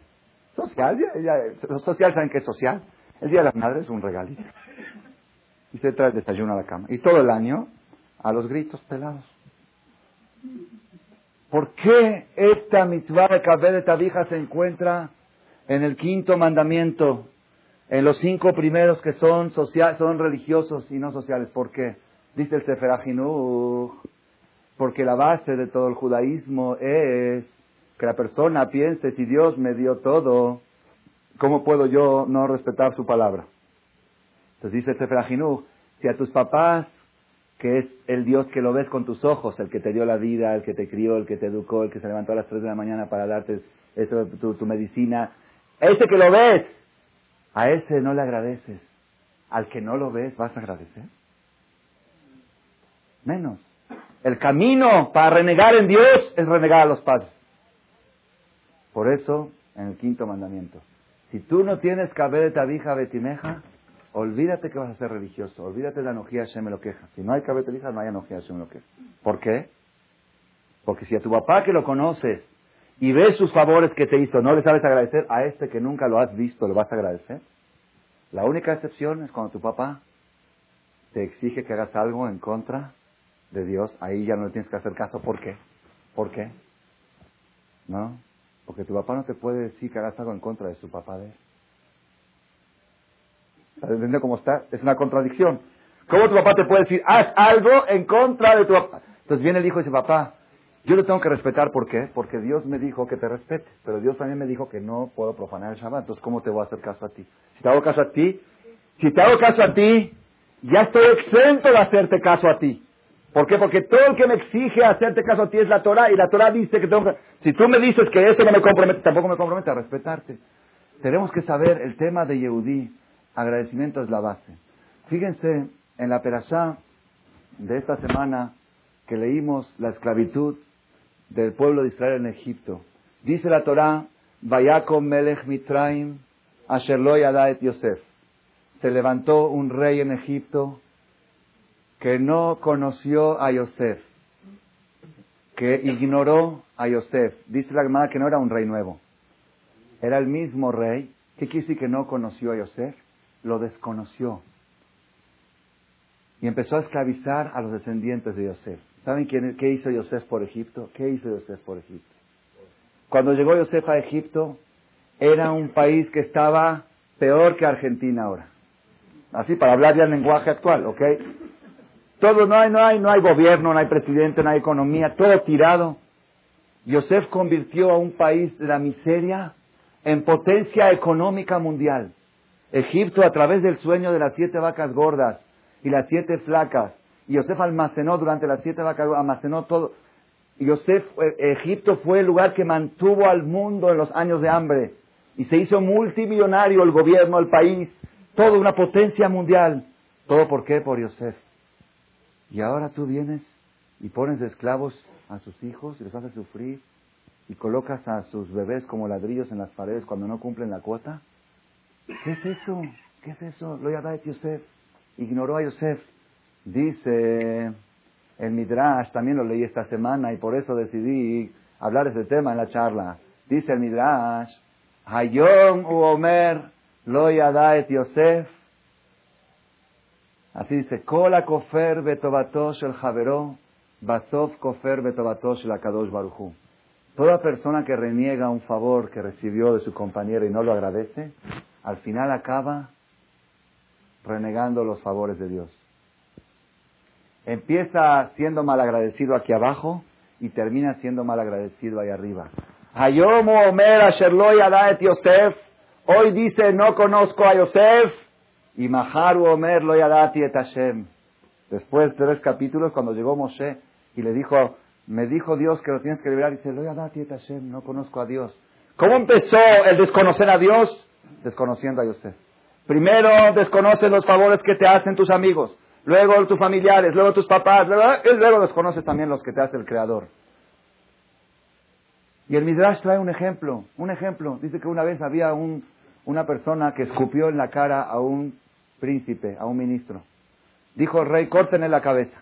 Social, ya, los social saben que es social. El Día de las Madres es un regalito. Y se trae desayuno a la cama. Y todo el año a los gritos pelados. ¿Por qué esta mitzvah de Kabel de Tabija se encuentra en el quinto mandamiento? en los cinco primeros que son, social, son religiosos y no sociales. ¿Por qué? Dice el Sefer porque la base de todo el judaísmo es que la persona piense, si Dios me dio todo, ¿cómo puedo yo no respetar su palabra? Entonces dice Sefer si a tus papás, que es el Dios que lo ves con tus ojos, el que te dio la vida, el que te crió, el que te educó, el que se levantó a las 3 de la mañana para darte eso, tu medicina, ese que lo ves, a ese no le agradeces. Al que no lo ves, ¿vas a agradecer? Menos. El camino para renegar en Dios es renegar a los padres. Por eso, en el quinto mandamiento, si tú no tienes cabeza de tabija betimeja, olvídate que vas a ser religioso, olvídate de la anojía Hashem lo queja. Si no hay cabeza de tabija, no hay anojía Hashem lo queja. ¿Por qué? Porque si a tu papá que lo conoces y ves sus favores que te hizo, no le sabes agradecer, a este que nunca lo has visto, ¿le vas a agradecer? La única excepción es cuando tu papá te exige que hagas algo en contra de Dios, ahí ya no le tienes que hacer caso. ¿Por qué? ¿Por qué? ¿No? Porque tu papá no te puede decir que hagas algo en contra de su papá de él. ¿Entiendes cómo está? Es una contradicción. ¿Cómo tu papá te puede decir, haz algo en contra de tu papá? Entonces viene el hijo y dice, papá, yo lo tengo que respetar, ¿por qué? Porque Dios me dijo que te respete, pero Dios también me dijo que no puedo profanar el Shabbat, entonces ¿cómo te voy a hacer caso a ti? Si te hago caso a ti, si te hago caso a ti, ya estoy exento de hacerte caso a ti. ¿Por qué? Porque todo el que me exige hacerte caso a ti es la Torah, y la Torah dice que tengo que... Si tú me dices que eso no me compromete, tampoco me compromete a respetarte. Tenemos que saber el tema de Yehudí, agradecimiento es la base. Fíjense en la perashá de esta semana que leímos la esclavitud del pueblo de Israel en Egipto. Dice la Torá, Vayakom Melech Mitraim, Asherloy Adaet Yosef. Se levantó un rey en Egipto que no conoció a Yosef, que ignoró a Yosef. Dice la Gemara que no era un rey nuevo, era el mismo rey. ¿Qué quiere decir que no conoció a Yosef? Lo desconoció. Y empezó a esclavizar a los descendientes de Yosef. ¿Saben qué hizo Yosef por Egipto? ¿Qué hizo Yosef por Egipto? Cuando llegó Yosef a Egipto, era un país que estaba peor que Argentina ahora. Así, para hablar ya el lenguaje actual, ¿ok? Todo, no hay, no hay, no hay gobierno, no hay presidente, no hay economía, todo tirado. Yosef convirtió a un país de la miseria en potencia económica mundial. Egipto, a través del sueño de las siete vacas gordas y las siete flacas, y Yosef almacenó durante las siete vacas, almacenó todo. Yosef, eh, Egipto fue el lugar que mantuvo al mundo en los años de hambre. Y se hizo multimillonario el gobierno, el país, toda una potencia mundial. ¿Todo por qué? Por Yosef. Y ahora tú vienes y pones esclavos a sus hijos y los haces sufrir y colocas a sus bebés como ladrillos en las paredes cuando no cumplen la cuota. ¿Qué es eso? ¿Qué es eso? Lo de Yosef. Ignoró a Yosef. Dice el Midrash, también lo leí esta semana y por eso decidí hablar de este tema en la charla. Dice el Midrash, Hayom u Omer lo et Yosef. Así dice, Kola kofer betobatosh el javeró, basov kofer betobatosh el akadosh baruchu. Toda persona que reniega un favor que recibió de su compañero y no lo agradece, al final acaba renegando los favores de Dios. Empieza siendo malagradecido aquí abajo y termina siendo malagradecido ahí arriba. Hayomu Omer Asherloy et Yosef. Hoy dice no conozco a Yosef. Y Maharu Omer Lo Yadati et Hashem. Después de tres capítulos, cuando llegó Moshe y le dijo, me dijo Dios que lo tienes que liberar, dice, Lo Yadati et Hashem, no conozco a Dios. ¿Cómo empezó el desconocer a Dios? Desconociendo a Yosef. Primero desconoces los favores que te hacen tus amigos luego tus familiares, luego tus papás, luego, luego desconoces también los que te hace el Creador. Y el Midrash trae un ejemplo, un ejemplo. Dice que una vez había un, una persona que escupió en la cara a un príncipe, a un ministro. Dijo el rey, córtenle la cabeza.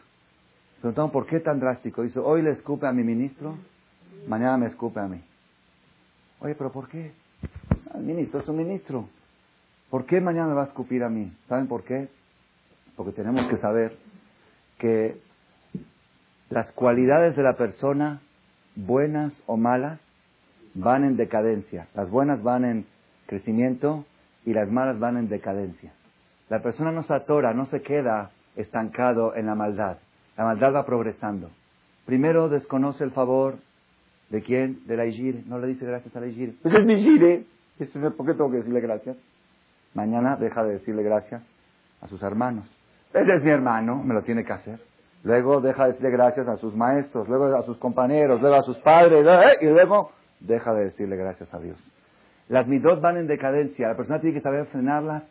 Preguntaron, ¿por qué tan drástico? Dice, hoy le escupe a mi ministro, mañana me escupe a mí. Oye, pero ¿por qué? El ministro es un ministro. ¿Por qué mañana me va a escupir a mí? ¿Saben por qué? porque tenemos que saber que las cualidades de la persona, buenas o malas, van en decadencia. Las buenas van en crecimiento y las malas van en decadencia. La persona no se atora, no se queda estancado en la maldad. La maldad va progresando. Primero desconoce el favor de quién? De la Igir. No le dice gracias a la Igir. Pues es mi Igir. ¿Por qué tengo que decirle gracias? Mañana deja de decirle gracias a sus hermanos. Ese es mi hermano, me lo tiene que hacer. Luego deja de decirle gracias a sus maestros, luego a sus compañeros, luego a sus padres, y luego deja de decirle gracias a Dios. Las midot van en decadencia, la persona tiene que saber frenarlas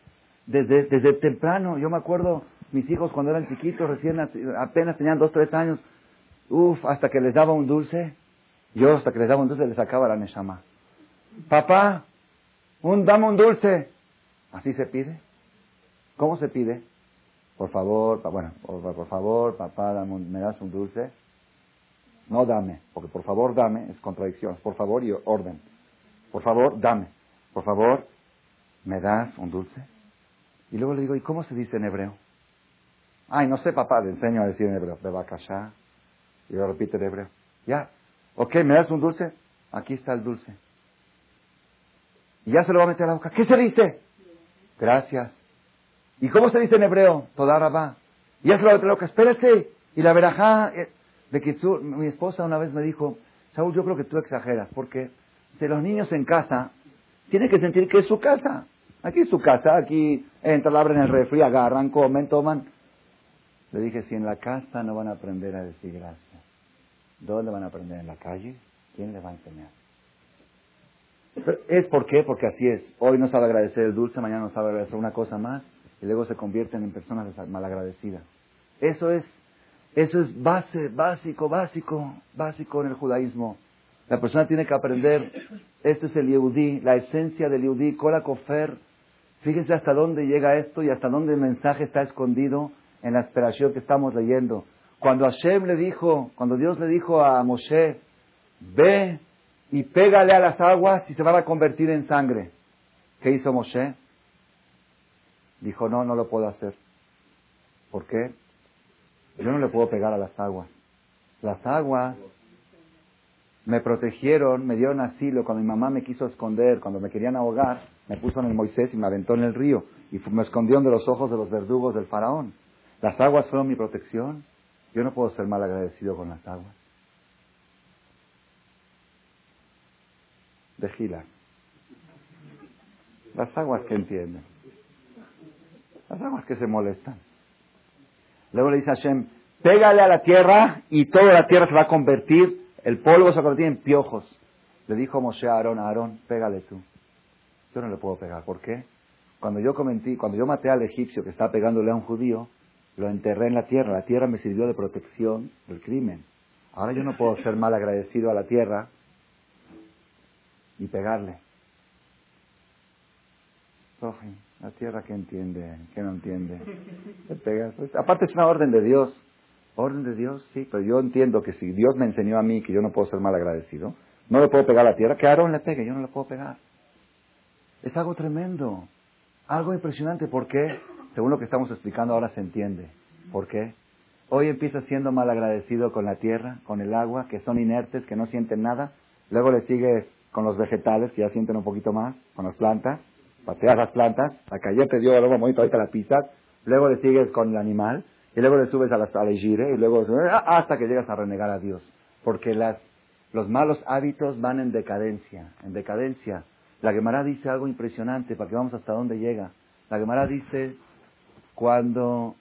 desde, desde temprano. Yo me acuerdo, mis hijos cuando eran chiquitos, recién apenas tenían dos, tres años, uff, hasta que les daba un dulce, yo hasta que les daba un dulce les sacaba la neshama. Papá, un, dame un dulce. ¿Así se pide? ¿Cómo se pide? Por favor, bueno, por, favor, papá, dame ¿me das un dulce? No dame, porque por favor dame es contradicción. Por favor y orden. Por favor, dame. Por favor, ¿me das un dulce? Y luego le digo, ¿y cómo se dice en hebreo? Ay, no sé, papá, le enseño a decir en hebreo. Bebakasha. Y lo repite en hebreo. Ya. Ok, ¿me das un dulce? Aquí está el dulce. Y ya se lo va a meter a la boca. ¿Qué se dice? Gracias. ¿Y cómo se dice en hebreo? Toda rabá. Y ya se lo va a meter a la boca. Espérate. Y la verajá eh, de Kitsur, mi esposa una vez me dijo, Saúl, yo creo que tú exageras, porque si los niños en casa tienen que sentir que es su casa. Aquí es su casa, aquí entran, abren el refri, agarran, comen, toman. Le dije, si en la casa no van a aprender a decir gracias, ¿dónde van a aprender? ¿En la calle? ¿Quién les va a enseñar? ¿Es por qué? Porque así es. Hoy no sabe agradecer el dulce, mañana no sabe agradecer una cosa más y luego se convierten en personas malagradecidas. Eso es, eso es base, básico, básico, básico en el judaísmo. La persona tiene que aprender, este es el Yehudí, la esencia del Yehudí, Kola Kofer. Fíjense hasta dónde llega esto y hasta dónde el mensaje está escondido en la esperación que estamos leyendo. Cuando Hashem le dijo, cuando Dios le dijo a Moshe, ve y pégale a las aguas y se van a convertir en sangre. ¿Qué hizo Moshe? Dijo, no, no lo puedo hacer. ¿Por qué? Yo no le puedo pegar a las aguas. Las aguas me protegieron, me dieron asilo. Cuando mi mamá me quiso esconder, cuando me querían ahogar, me puso en el Moisés y me aventó en el río. Y me escondió de los ojos de los verdugos del faraón. Las aguas fueron mi protección. Yo no puedo ser mal agradecido con las aguas. de Gila. Las aguas que entienden. Las aguas que se molestan. Luego le dice a Hashem, pégale a la tierra y toda la tierra se va a convertir, el polvo se va a convertir en piojos. Le dijo Moshe a Aarón, Aarón, pégale tú. Yo no le puedo pegar. ¿Por qué? Cuando yo cometí, cuando yo maté al egipcio que estaba pegándole a un judío, lo enterré en la tierra. La tierra me sirvió de protección del crimen. Ahora yo no puedo ser mal agradecido a la tierra y pegarle. la tierra que entiende, que no entiende. Pues, aparte es una orden de Dios. Orden de Dios, sí, pero yo entiendo que si Dios me enseñó a mí que yo no puedo ser mal agradecido, no le puedo pegar a la tierra, que Aarón le pegue, yo no le puedo pegar. Es algo tremendo, algo impresionante, porque, según lo que estamos explicando ahora se entiende. ¿Por qué? Hoy empieza siendo mal agradecido con la tierra, con el agua, que son inertes, que no sienten nada, luego le sigues con los vegetales, que ya sienten un poquito más, con las plantas, pateas las plantas, la calle te dio algo bonito, ahorita la pisas, luego le sigues con el animal, y luego le subes a la, a y luego hasta que llegas a renegar a Dios. Porque las, los malos hábitos van en decadencia, en decadencia. La Gemara dice algo impresionante, para que vamos hasta dónde llega. La Gemara dice, cuando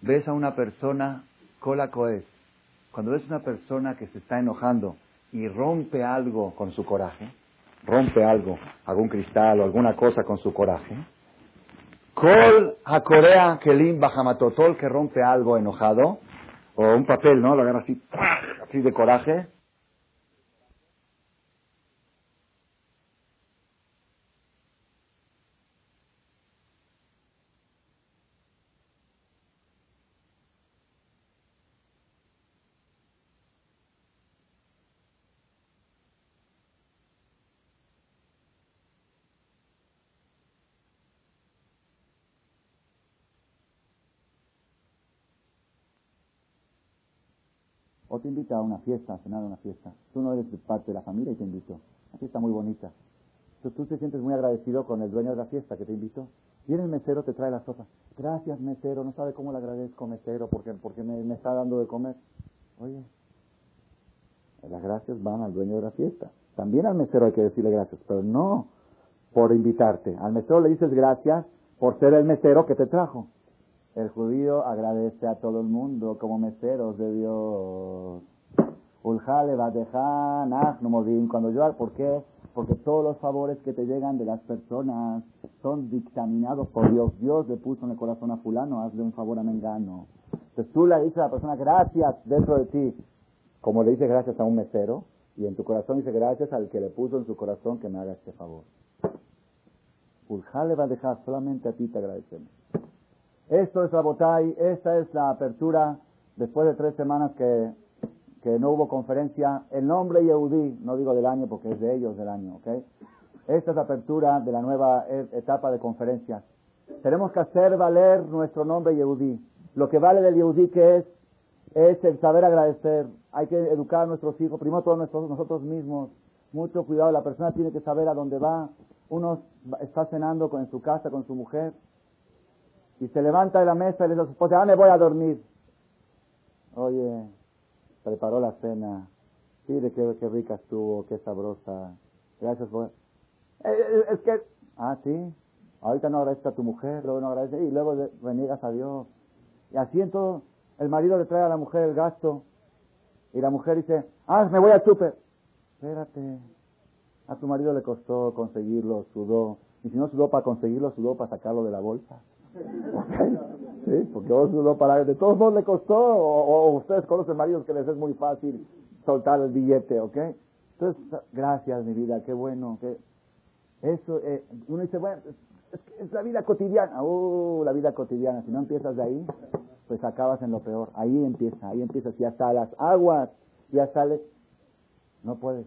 ves a una persona, cola coes, cuando ves a una persona que se está enojando, y rompe algo con su coraje, rompe algo, algún cristal o alguna cosa con su coraje, Kol a Corea Kelim Bajamatotol que rompe algo enojado, o un papel, ¿no? Lo agarra así, así de coraje, O te invita a una fiesta, a cenar a una fiesta. Tú no eres parte de la familia y te invito. Una fiesta muy bonita. tú te sientes muy agradecido con el dueño de la fiesta que te invitó. Viene el mesero, te trae la sopa. Gracias, mesero. No sabe cómo le agradezco, mesero, porque, porque me, me está dando de comer. Oye, las gracias van al dueño de la fiesta. También al mesero hay que decirle gracias, pero no por invitarte. Al mesero le dices gracias por ser el mesero que te trajo. El judío agradece a todo el mundo como meseros de Dios. Uljale cuando yo, ¿por qué? Porque todos los favores que te llegan de las personas son dictaminados por Dios. Dios le puso en el corazón a fulano, hazle un favor a Mengano. Entonces tú le dices a la persona gracias dentro de ti, como le dices gracias a un mesero, y en tu corazón dice gracias al que le puso en su corazón que me haga este favor. Uljale dejar, solamente a ti te agradecemos. Esto es la botay, esta es la apertura después de tres semanas que, que no hubo conferencia. El nombre Yehudi, no digo del año porque es de ellos del año, ¿ok? Esta es la apertura de la nueva e, etapa de conferencias. Tenemos que hacer valer nuestro nombre Yehudi. Lo que vale del Yehudi que es, es el saber agradecer. Hay que educar a nuestros hijos, primero todos nosotros, nosotros mismos. Mucho cuidado, la persona tiene que saber a dónde va. Uno está cenando con, en su casa con su mujer y se levanta de la mesa y le dice a su esposa, ah, me voy a dormir. Oye, preparó la cena. Mire qué, qué rica estuvo, qué sabrosa. Gracias por... Eh, eh, es que... Ah, sí. Ahorita no agradeces a tu mujer, luego no agradeces y luego reniegas a Dios. Y así en todo, el marido le trae a la mujer el gasto y la mujer dice, ah, me voy al súper. Espérate. A tu marido le costó conseguirlo, sudó. Y si no sudó para conseguirlo, sudó para sacarlo de la bolsa. ¿Sí? Porque vos no para, de todos modos le costó, o, ustedes conocen maridos que les es muy fácil soltar el billete, ¿ok? Entonces, gracias mi vida, qué bueno, que eso, eh, uno dice, bueno, es, es, la vida cotidiana, uh, la vida cotidiana, si no empiezas de ahí, pues acabas en lo peor, ahí empieza, ahí empiezas, y hasta las aguas, ya sales, no puedes.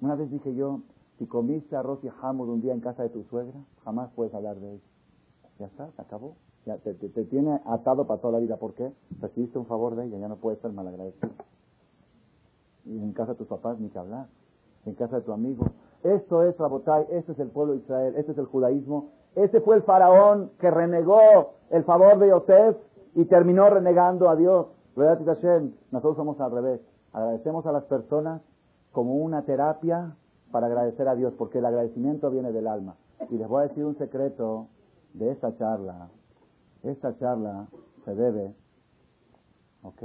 Una vez dije yo, si comiste arroz y jamón un día en casa de tu suegra, jamás puedes hablar de eso. Ya está, se acabó. Ya te, tiene atado para toda la vida. ¿Por qué? Recibiste un favor de ella, ya no puedes ser malagradecido. Y en casa de tus papás ni que hablar. En casa de tu amigo. Esto es Rabotai, este es el pueblo de Israel, este es el judaísmo. Ese fue el faraón que renegó el favor de Yosef y terminó renegando a Dios. Nosotros somos al revés. Agradecemos a las personas como una terapia para agradecer a Dios, porque el agradecimiento viene del alma. Y les voy a decir un secreto de esta charla, esta charla se debe, ¿ok?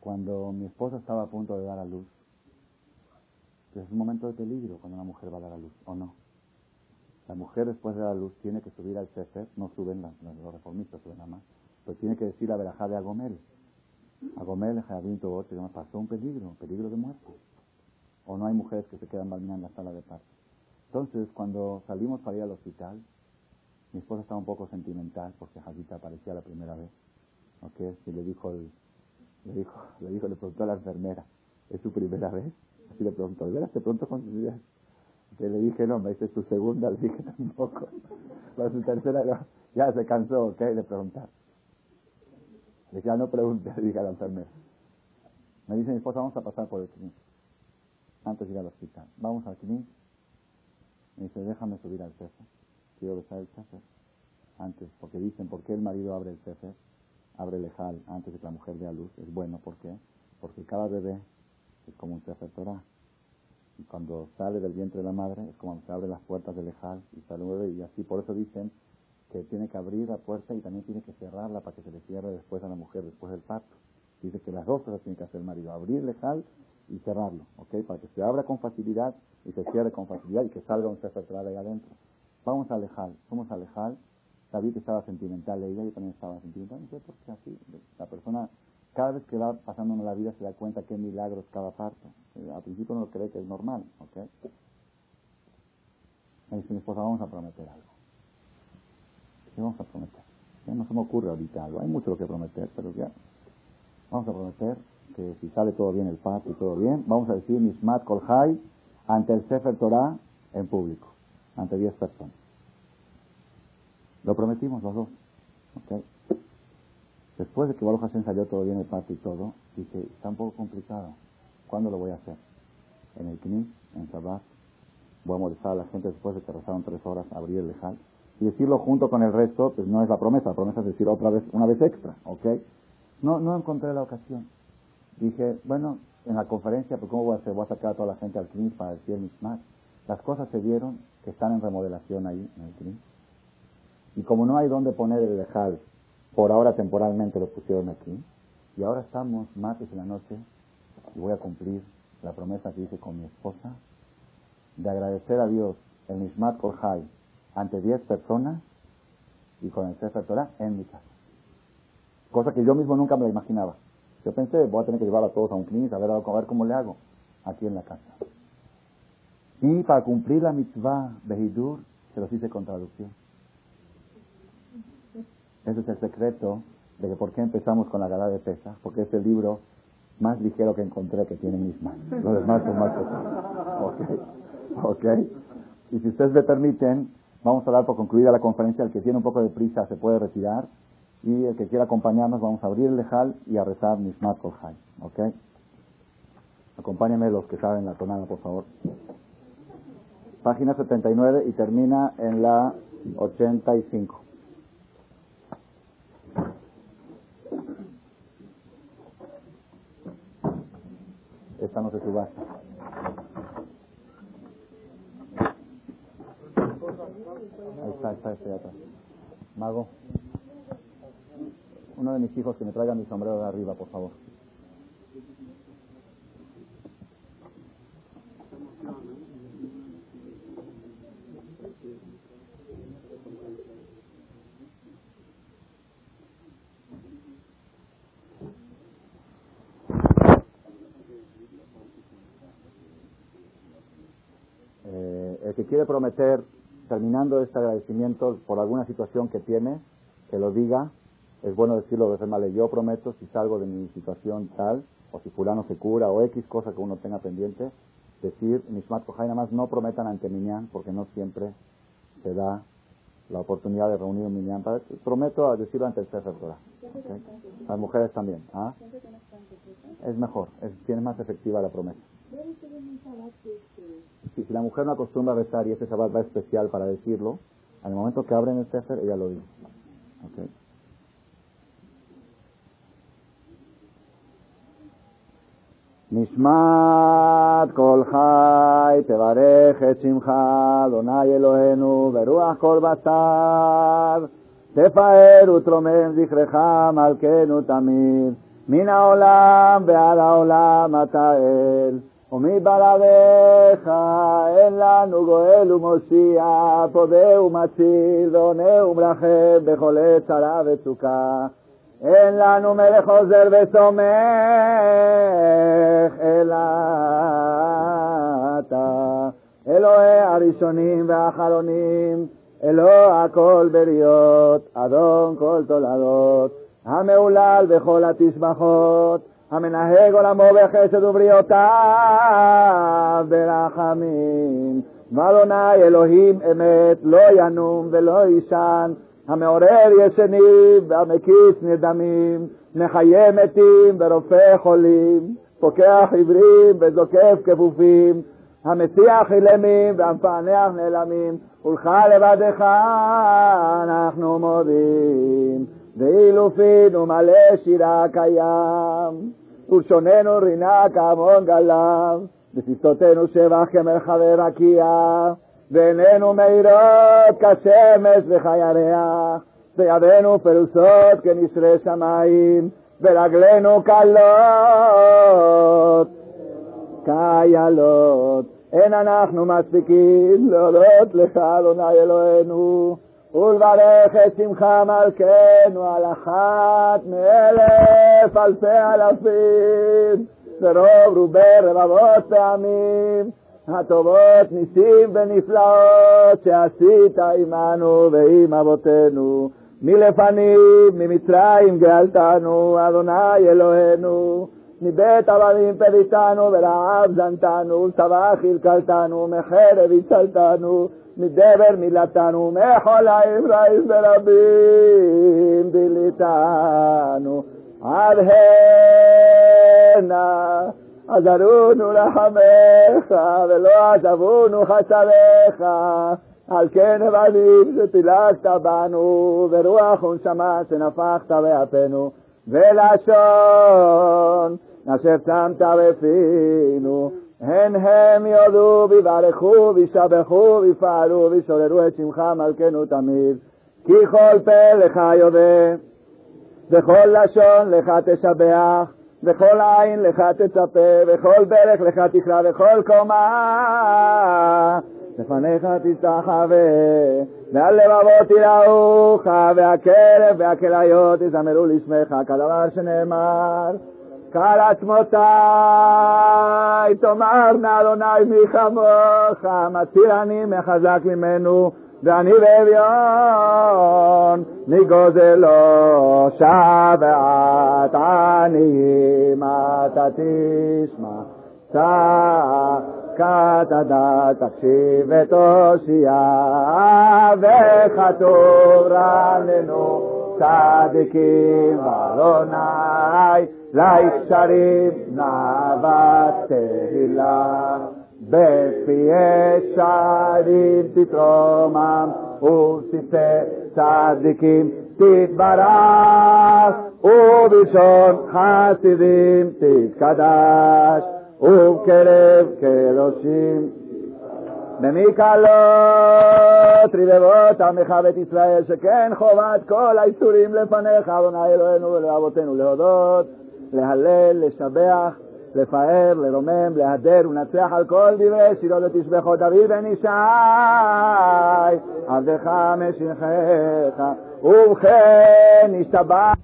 Cuando mi esposa estaba a punto de dar a luz, es un momento de peligro cuando una mujer va a dar a luz, ¿o no? La mujer después de dar a luz tiene que subir al cefer, no suben los reformistas, suben nada más, pero tiene que decir la verajá de Agomel. Agomel, que me pasó un peligro, un peligro de muerte. O no hay mujeres que se quedan dormidas en la sala de parto. Entonces, cuando salimos para ir al hospital, mi esposa estaba un poco sentimental porque Jadita aparecía la primera vez. ¿Ok? Y le dijo, le dijo, [LAUGHS] le dijo, le preguntó a la enfermera, ¿es su primera vez? Así le preguntó, ¿de veras te preguntó con Que le dije, no, me dice su segunda, [LAUGHS] le dije tampoco. [LAUGHS] Para su tercera, ya se cansó, ¿ok? De preguntar. Le dije, ya no pregunte, le dije a la enfermera. Me dice mi esposa, vamos a pasar por el clínico. Antes de ir al hospital. Vamos al clínico me dice, déjame subir al cefe. Quiero besar el cefe. Antes, porque dicen, ¿por qué el marido abre el cefe? Abre el lejal antes de que la mujer dé luz. Es bueno, ¿por qué? Porque cada bebé es como un cefe Torah. Y cuando sale del vientre de la madre, es como se abren las puertas del lejal y sale un bebé. Y así, por eso dicen que tiene que abrir la puerta y también tiene que cerrarla para que se le cierre después a la mujer, después del parto. Dice que las dos cosas tiene que hacer el marido, abrir el lejal y cerrarlo, ¿ok? Para que se abra con facilidad y se cierre con facilidad y que salga un Sefer ahí adentro. Vamos a alejar, somos a alejar. David estaba sentimental, ella yo también estaba sentimental. No sé por qué así. La persona, cada vez que va pasando en la vida, se da cuenta qué milagros cada parto. Eh, al principio no cree que es normal, ¿ok? Me dice mi esposa, vamos a prometer algo. ¿Qué vamos a prometer? no se me ocurre ahorita algo. Hay mucho lo que prometer, pero ya. Vamos a prometer que si sale todo bien el parto y todo bien, vamos a decir Mismat Kolhai ante el Sefer Torah en público, ante 10 personas. Lo prometimos los dos. Después de que Baruch Hashem salió todo bien el parto y todo, dije, está un poco complicado. ¿Cuándo lo voy a hacer? en el Knis, en Shabbat. Voy a molestar a la gente después de que rezaron tres horas, abrir el lejal. Y decirlo junto con el resto, pues no es la promesa, la promesa es decir otra vez, una vez extra, ¿ok? No, no encontré la ocasión. Dije, bueno, en la conferencia, pues ¿cómo voy a hacer? Voy a sacar a toda la gente al Knis para decir el Mishmat. Las cosas se dieron que están en remodelación ahí, en el Knis. Y como no hay dónde poner el lejal, por ahora temporalmente lo pusieron aquí. Y ahora estamos martes en la noche y voy a cumplir la promesa que hice con mi esposa de agradecer a Dios el Nishmat Korhai ante 10 personas y con el Sefer Torah en mi casa. Cosa que yo mismo nunca me la imaginaba. Yo pensé, voy a tener que llevar a todos a un clinic, a ver, a ver cómo le hago aquí en la casa. Y para cumplir la mitzvah de Hidur, se los hice con traducción. Ese es el secreto de que por qué empezamos con la gala de pesa, porque es el libro más ligero que encontré que tiene misma. Los demás son más pesados. Ok, ok. Y si ustedes me permiten, vamos a dar por concluida la conferencia. El que tiene un poco de prisa se puede retirar. Y el que quiera acompañarnos, vamos a abrir el lejal y a rezar Nishmat Kolhai. ¿Ok? Acompáñenme los que saben la tonada, por favor. Página 79 y termina en la 85. Esta no se subasta. Ahí está, está, este atrás. Mago. Uno de mis hijos que me traiga mi sombrero de arriba, por favor. quiere prometer, terminando este agradecimiento por alguna situación que tiene, que lo diga. Es bueno decirlo de mal, yo prometo si salgo de mi situación tal, o si fulano se cura, o X cosa que uno tenga pendiente, decir, Nishmat Kohai, nada más no prometan ante Minyan, porque no siempre se da la oportunidad de reunir un Minyan. Prometo decirlo ante el Sefer Torah. Las mujeres también. ¿ah? Es mejor, es, tiene más efectiva la promesa. Si, si la mujer no acostumbra a rezar y ese Shabbat va especial para decirlo, al momento que abren el Sefer, ella lo dice. Okay. נשמת כל חי, תברך את שמך, אדוני אלוהינו, ברוח כל בשר, תפאר ותרומם זכרך, מלכנו תמיד, מן העולם ועל העולם אתה אל. ומבלעדיך אין לנו גואל ומושיע, פודה ומציל, ועונה ומרחם בכל עת צרה וצוקה. אין לנו מלך עוזר וסומך, אלא אתה, אלוהי הראשונים והאחרונים, אלוה הכל בריות, אדון כל תולדות, המהולל בכל התשבחות, המנהג עולמו בחסד ובריאותיו ברחמים. ואדוני אלוהים אמת, לא ינום ולא יישן, המעורר ישנים והמקיץ נרדמים, מחיה מתים ורופא חולים, פוקח עיוורים וזוקף כפופים, המציח אילמים והמפענח נעלמים, ולך לבדך אנחנו מודים, ואילופין ומלא שירה קיים. ולשוננו רינה כהמון גליו, ושפתותינו שבח כמרחבי רקיע, ועינינו מאירות כשמש וכירח, וידינו פרוסות כנשרי שמיים, ורגלינו קלות כיילות. אין אנחנו מספיקים להודות לך, אדוני אלוהינו. ולברך את שמחה מלכנו על אחת מאלף אלפי אלפים, ורוב רובי רבבות פעמים, הטובות ניסים ונפלאות שעשית עמנו ועם אבותינו. מלפנים, ממצרים גאלתנו, אדוני אלוהינו. מבית עבדים פדיתנו, ורעב זנתנו, ולצבא חלקלתנו, מחרב הצלתנו. מדבר מילתנו, מכל העבריים ורבים דליתנו. עד הנה, עזרונו לחמך, ולא עזבונו חסריך. על כן עבדים שפילגת בנו, ורוח ונשמה שנפחת באפינו, ולשון אשר שמת בפינו. הן הם יודו ויברכו וישבחו ויפעלו וישוררו את שמך מלכנו תמיד. כי כל פה לך יודע, וכל לשון לך תשבח, וכל עין לך תצפה, וכל ברך לך תקרא, וכל קומה לפניך תשתחווה, והלבבות יראוך, והכלב והכליות יזמרו לשמך, כדבר שנאמר. קל עצמותיי, תאמרנה אדוני מי כמוך, מציל אני מחזק ממנו, ואני באביון, מגוזלו שבת עניים אתה תשמע, צעקת הדת תקשיב ותושיע, וכתוב רננו צדיקים ואדוני, לישרים נאוות תהילה. בפי ישרים תתרומם, ובסיסי צדיקים תתברך, ובלשון חסידים תתקדש, ובקרב קדושים במקלות רבבות עמך בית ישראל, שכן חובת כל האיסורים לפניך, אדוני אלוהינו ולאבותינו להודות, להלל, לשבח, לפאר, לרומם, להדר ולנצח על כל דברי שירו ותשבחו דוד בן ישי, עבדך משיחך, ובכן נשתבח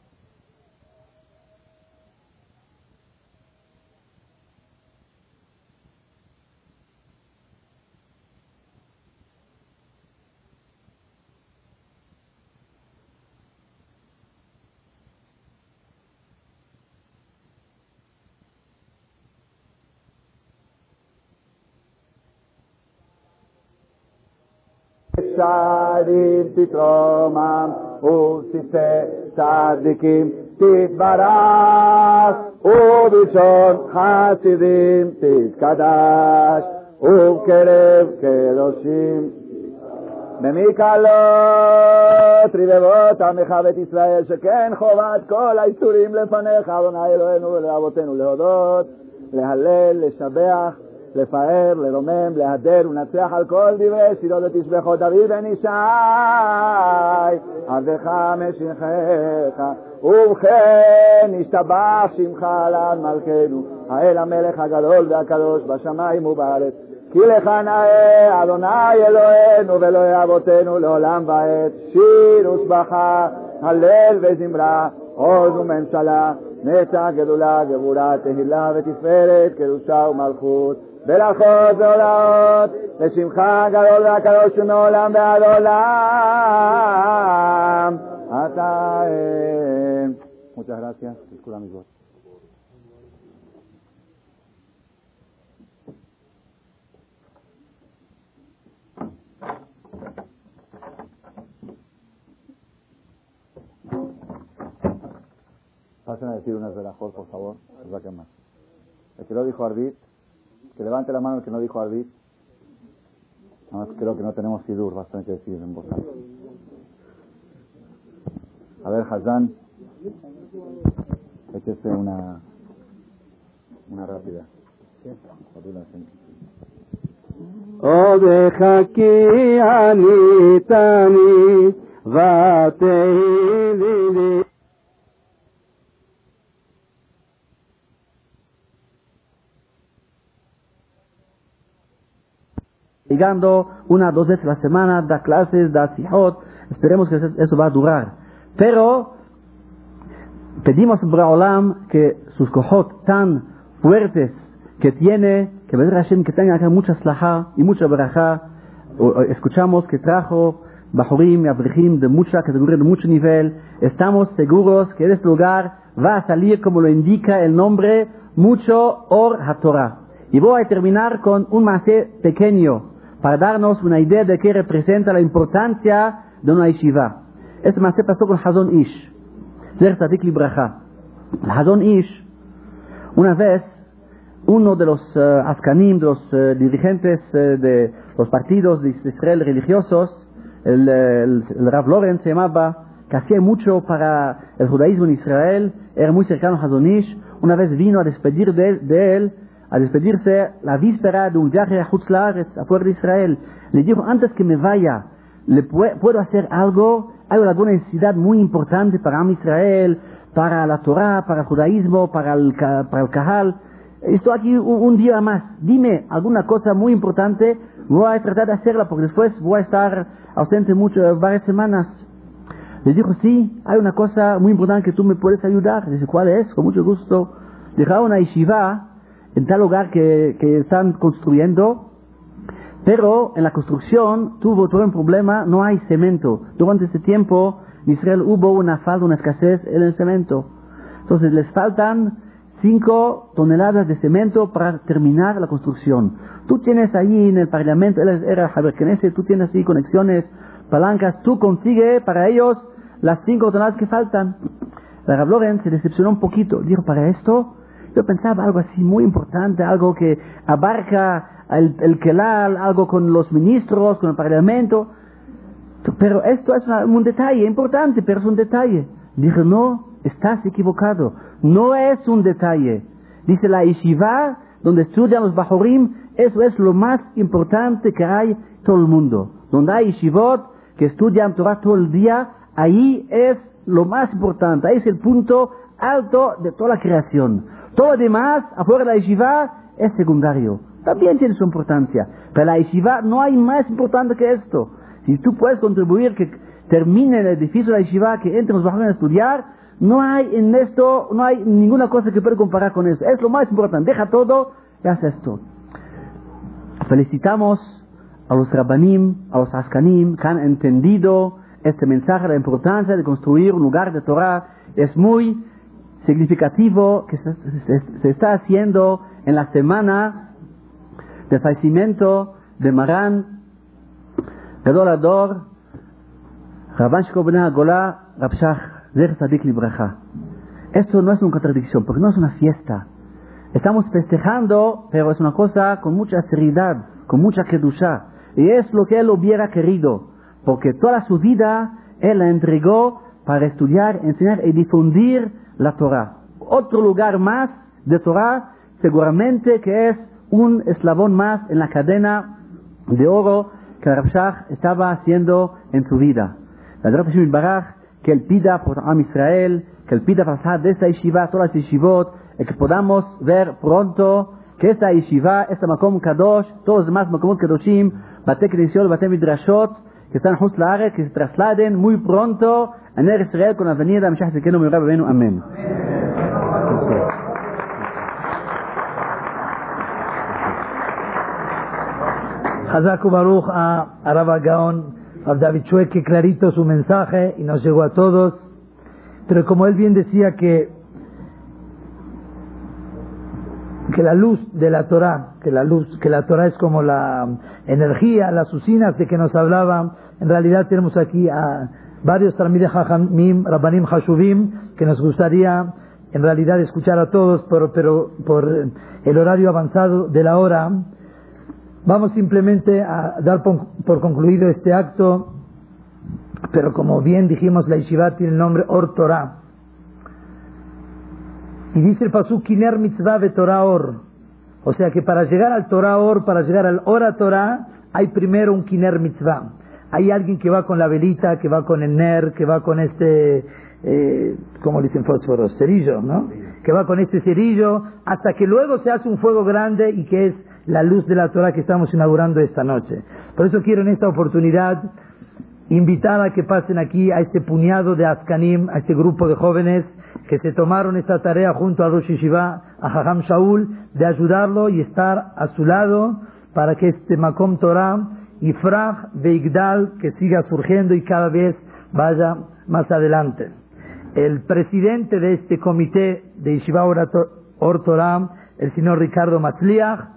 ישרים תתרומם, ובסיסי צדיקים תתברך, ובלשון חסידים תתקדש, ובקרב קדושים. במקלות רבבות עמך בית ישראל, שכן חובת כל האיסורים לפניך, אדוני אלוהינו ולאבותינו להודות, להלל, לשבח, לפאר, לרומם, להדר ולנצח על כל דברי שירו ותשבחו דוד בן ישי, עבדך משיחך, ובכן נשתבח שמך לעד מלכנו, האל המלך הגדול והקדוש בשמיים ובארץ. כי לך נאה אדוני אלוהינו ואלוהי אבותינו לעולם ועד, שיר ושבחה, הלל וזמרה, עוז וממשלה, נצח גדולה, גבורה, תהילה ותפארת, קדושה ומלכות. ברכות והודעות לשמך הגדול והקדוש מעולם ועד עולם. אתה... Muchas gracias. Pasen a decir unas de las por favor. más. El que lo dijo Ardit, que levante la mano el que no dijo Ardit. Nada más creo que no tenemos Sidur, bastante que decir en voz alta. A ver, Hazán, échese una, una rápida.
עודך כי עניתני ותהי llegando una dos veces a la semana, da clases, da sihot, esperemos que eso va a durar. Pero pedimos a Olam que sus cojot tan fuertes que tiene, que Hashem que tenga acá mucha slaha y mucha baraja, escuchamos que trajo Bajorim y Abrahim de mucha categoría, de mucho nivel, estamos seguros que de este lugar va a salir, como lo indica el nombre, mucho Or HaTorah. Y voy a terminar con un masé pequeño, para darnos una idea de qué representa la importancia de una yeshiva. Este más pasó con Hazon Ish. Zer Tzadik Libraja. Hazon Ish, una vez, uno de los Askanim, de los eh, dirigentes eh, de los partidos de Israel religiosos, el, el, el Rav Lorenz se llamaba, que hacía mucho para el judaísmo en Israel, era muy cercano a Hazonish, una vez vino a despedir de, de él, a despedirse la víspera de un viaje a Hutzlaaretz, afuera de Israel. Le dijo, antes que me vaya, ¿le pue- puedo hacer algo? Hay alguna necesidad muy importante para Israel, para la Torah, para el judaísmo, para el, para el Kahal. Estoy aquí un, un día más. Dime alguna cosa muy importante. Voy a tratar de hacerla porque después voy a estar ausente mucho, varias semanas. Le dijo, sí, hay una cosa muy importante que tú me puedes ayudar. Dice, ¿cuál es? Con mucho gusto. Dejaba una yeshiva en tal lugar que, que están construyendo, pero en la construcción tuvo todo un problema, no hay cemento. Durante ese tiempo en Israel hubo una falta, una escasez en el cemento. Entonces les faltan 5 toneladas de cemento para terminar la construcción. Tú tienes ahí en el parlamento, él era Javier Knesset, tú tienes ahí conexiones, palancas, tú consigue para ellos las 5 toneladas que faltan. La Rav Lorenz se decepcionó un poquito, dijo, para esto yo pensaba algo así muy importante, algo que abarca el, el Kelal, algo con los ministros, con el parlamento. Pero esto es un detalle importante, pero es un detalle. Dije, no, estás equivocado. No es un detalle. Dice la yeshiva, donde estudian los bajorim, eso es lo más importante que hay todo el mundo. Donde hay yeshivot que estudian Torah todo el día, ahí es lo más importante. Ahí es el punto alto de toda la creación. Todo lo demás, afuera de la yeshiva, es secundario. También tiene su importancia. Pero la yeshiva no hay más importante que esto. Si tú puedes contribuir que termine el edificio de la yeshiva, que entren los bajones a estudiar, no hay en esto, no hay ninguna cosa que pueda comparar con eso. Es lo más importante. Deja todo y haz esto. Felicitamos a los Rabbanim, a los Askanim, que han entendido este mensaje, la importancia de construir un lugar de Torah. Es muy significativo que se, se- se está haciendo en la semana del fallecimiento de Marán, Gadol Ador, Rabban Ben Hagolah, Rab Shach, Zer Tzadik Libraja. Esto no es una contradicción, porque no es una fiesta. Estamos festejando, pero es una cosa con mucha seriedad, con mucha kedusha. Y es lo que él hubiera querido, porque toda su vida él la entregó para estudiar, enseñar y difundir la Torah. Otro lugar más de Torah, seguramente que es un eslabón más en la cadena de oro que Rav Shach estaba haciendo en su vida. La Shimon Baraj, que él pida por Am Israel, que él pida para de esta yeshiva, todas las yeshivot, y que podamos ver pronto que esta yeshiva, esta Makom Kadosh, todos los demás Makom Kadoshim, Bate Knesset, Bate Midrashot, que están justo la área, que se trasladen muy pronto a Ner Israel con la venida de Mashiach Zekenu Mirab Benu. Amén.
Hazaku Baruch a Araba Gaon, a David Chue, que clarito su mensaje y nos llegó a todos. Pero como él bien decía que, que la luz de la Torah, que la luz, que la Torah es como la energía, las usinas de que nos hablaban, en realidad tenemos aquí a varios Talmidei Jajamim, Rabbanim Hashuvim, que nos gustaría en realidad escuchar a todos, pero, pero por el horario avanzado de la hora, Vamos simplemente a dar por, por concluido este acto, pero como bien dijimos, la yeshiva tiene el nombre Or Torah. Y dice el pasú Kiner Mitzvah de Torah Or. O sea que para llegar al Torah Or, para llegar al Ora Torah, hay primero un Kiner Mitzvah. Hay alguien que va con la velita, que va con el ner, que va con este, eh, como dicen fósforos, cerillo, ¿no? Que va con este cerillo, hasta que luego se hace un fuego grande y que es la luz de la Torah que estamos inaugurando esta noche. Por eso quiero en esta oportunidad invitar a que pasen aquí a este puñado de Askanim, a este grupo de jóvenes que se tomaron esta tarea junto a Rosh Yeshiva, a Hagam Shaul, de ayudarlo y estar a su lado para que este Makom Torah y Frag Beigdal que siga surgiendo y cada vez vaya más adelante. El presidente de este comité de Yeshiva Or Torah, el señor Ricardo Matzliach,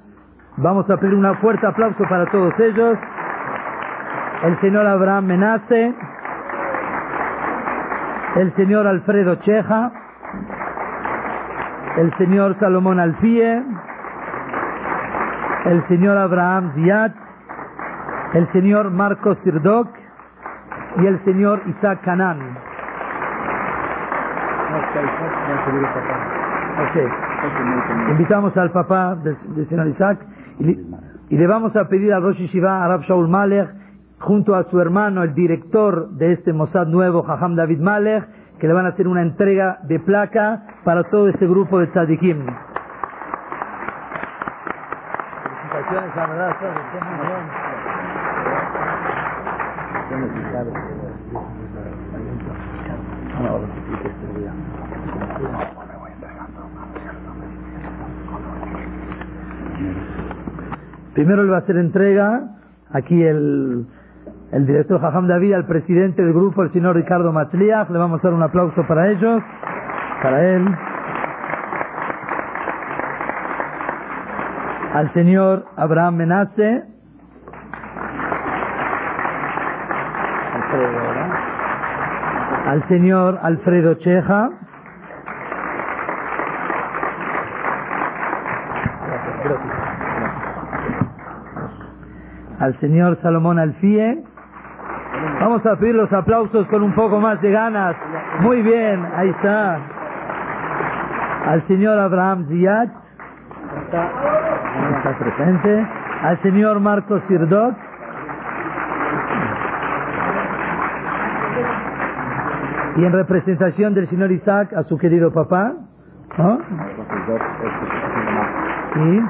Vamos a pedir un fuerte aplauso para todos ellos. El señor Abraham Menace, el señor Alfredo Cheja, el señor Salomón Alfie, el señor Abraham Ziad, el señor Marcos Sirdok y el señor Isaac Canán. Ok. Invitamos al papá del, del señor Isaac y, le- vamos a pedir a Rosh Yeshiva, a Rab Shaul Malek, junto a su hermano, el director de este Mossad nuevo, Jajam David Malek, que le van a hacer una entrega de placa para todo este grupo de tzadikim. Felicitaciones, la verdad. Primero le va a hacer entrega aquí el, el director Jajam David al presidente del grupo, el señor Ricardo Matzliach. Le vamos a dar un aplauso para ellos, para él. Al señor Abraham Menace. Al señor Alfredo Cheja. al señor Salomón Alfie. Vamos a pedir los aplausos con un poco más de ganas. Muy bien, ahí está. Al señor Abraham Ziad. Está, presente. Al señor Marcos Sirdot. Y en representación del señor Isaac a su querido papá. ¿no? Y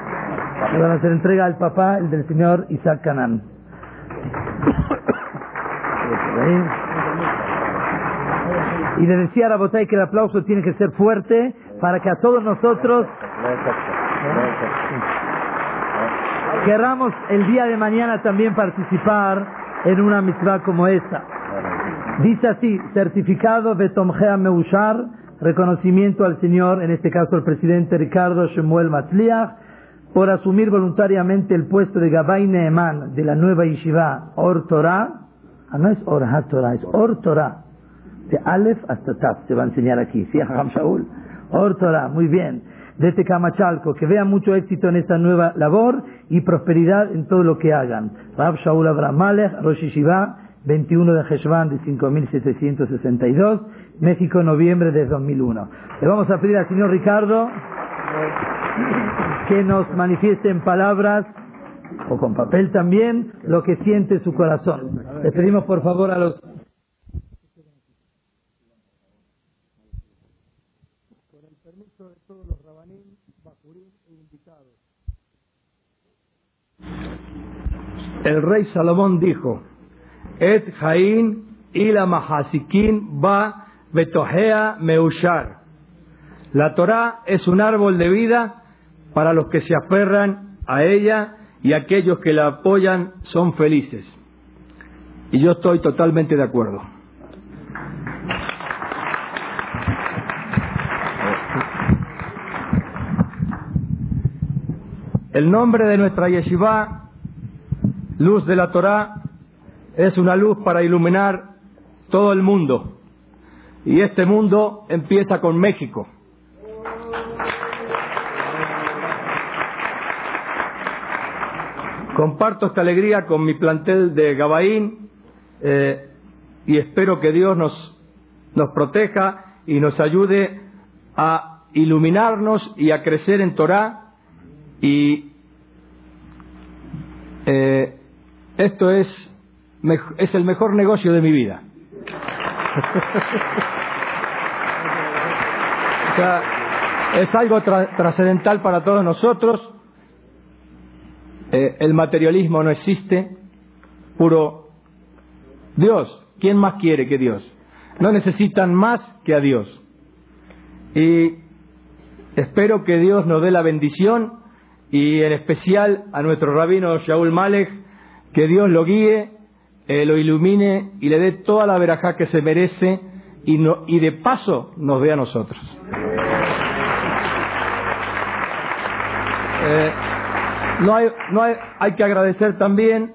le van a hacer entrega al papá, el del señor Isaac Canán. Y le decía a Rabotay que el aplauso tiene que ser fuerte para que a todos nosotros querramos el día de mañana también participar en una mitzvah como esta. Dice así, certificado Betomgea Meushar, reconocimiento al señor, en este caso el presidente Ricardo Shemuel Matzliach, por asumir voluntariamente el puesto de Gabay Neeman de la nueva yeshiva Or Torah, ah, no es Or HaTorah, es Or Torah, de Aleph hasta Taf, se va a enseñar aquí, ¿sí, Hajam Shaul? Or Torah, muy bien, de Tecamachalco, que vea mucho éxito en esta nueva labor y prosperidad en todo lo que hagan. Rab Shaul Abraham Malech, Rosh Yeshiva, 21 de Heshvan de 5762, México, noviembre de 2001. Le vamos a pedir al señor Ricardo que nos manifieste en palabras o con papel también lo que siente su corazón. Le pedimos por favor a los
El rey Salomón dijo, Et Jaín ila mahasikin ba betohea meushar. La Torá es un árbol de vida para los que se aferran a ella y aquellos que la apoyan son felices. Y yo estoy totalmente de acuerdo. El nombre de nuestra yeshiva, Luz de la Torá, es una luz para iluminar todo el mundo. Y este mundo empieza con México. Comparto esta alegría con mi plantel de Gabaín eh, y espero que Dios nos, nos proteja y nos ayude a iluminarnos y a crecer en Torah y eh, esto es, es el mejor negocio de mi vida. [LAUGHS] Es algo tra- trascendental para todos nosotros. Eh, el materialismo no existe, puro Dios. ¿Quién más quiere que Dios? No necesitan más que a Dios. Y espero que Dios nos dé la bendición y en especial a nuestro rabino Shaul Malek, que Dios lo guíe, eh, lo ilumine y le dé toda la verajá que se merece y, no- y de paso nos dé a nosotros. Eh, no hay, no hay, hay que agradecer también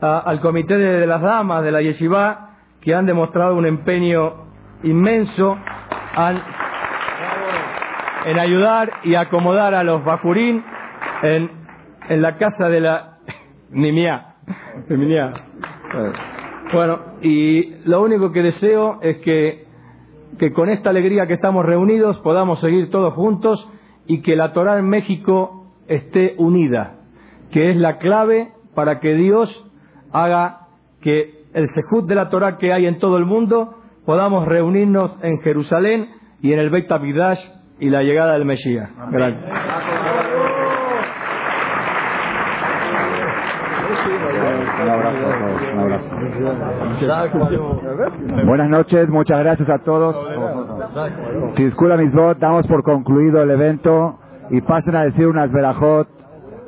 a- al comité de, las damas de la Yeshiva que han demostrado un empeño inmenso en ayudar y acomodar a los bajurín en, en la casa de la [LAUGHS] Nimiá. Nimiá. Bueno, y lo único que deseo es que, que con esta alegría que estamos reunidos podamos seguir todos juntos y que la Torah en México esté unida, que es la clave para que Dios haga que el sejud de la Torah que hay en todo el mundo podamos reunirnos en Jerusalén y en el Beit HaMikdash y la llegada del Mesías. Gracias.
Buenas noches, muchas gracias a todos. Tiscula Misbot, damos por concluido el evento y pasen a decir unas verajot,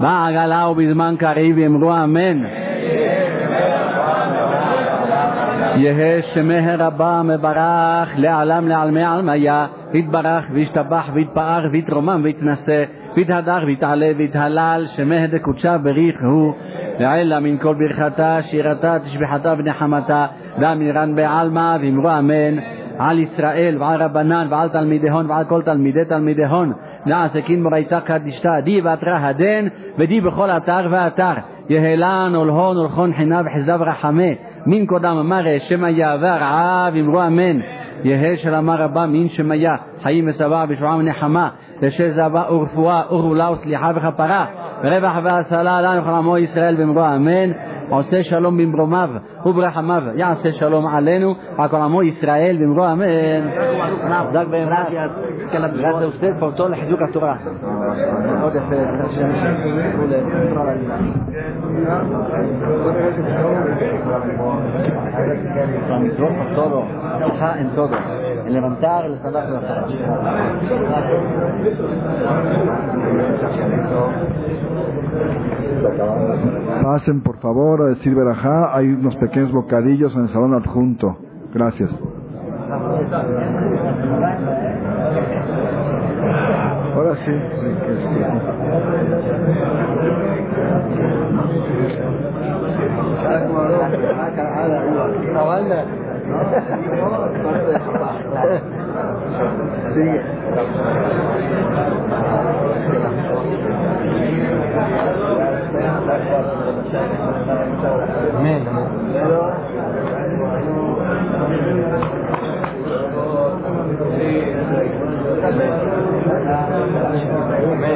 בעגלה ובזמן קריב יאמרו אמן. יהא שמי רבה מברך לעלם לעלמי עלמיה, יתברך וישתבח ויתפאר ויתרומם ויתנשא ויתהדר ויתעלה ויתהלל שמי דקודשה בריך הוא לעילה מן כל ברכתה שירתה תשבחתה ונחמתה ואמירן בעלמא ואמרו אמן על ישראל ועל רבנן ועל תלמידיהון ועל כל תלמידי תלמידיהון נעסקין מורייתא קדישתא די ואתרא הדן ודי בכל אתר ואתר. יהלן ולהון ולכון חינה וחסדה ורחמה מן קודם מראה שמיה והרעה ואמרו אמן. יהא שלמה רבה מן שמיה חיים ושבע ושבעה ונחמה. ושזבה ורפואה ורולה וסליחה וכפרה ורווח והצלה לנו כל עמו ישראל ואמרו אמן עושה שלום במרומיו וברחמיו יעשה שלום עלינו על כל עמו ישראל ואמרו אמן. דק Gracias a usted por todo el חיזוק התורה. מאוד יפה, השם שיחזרו לתורה por todo, ajá, en todo, en levantar, el estándar de
Pasen por favor a decir verajá, hay unos pequeños bocadillos en el salón adjunto. Gracias. Ahora sí que Sigue.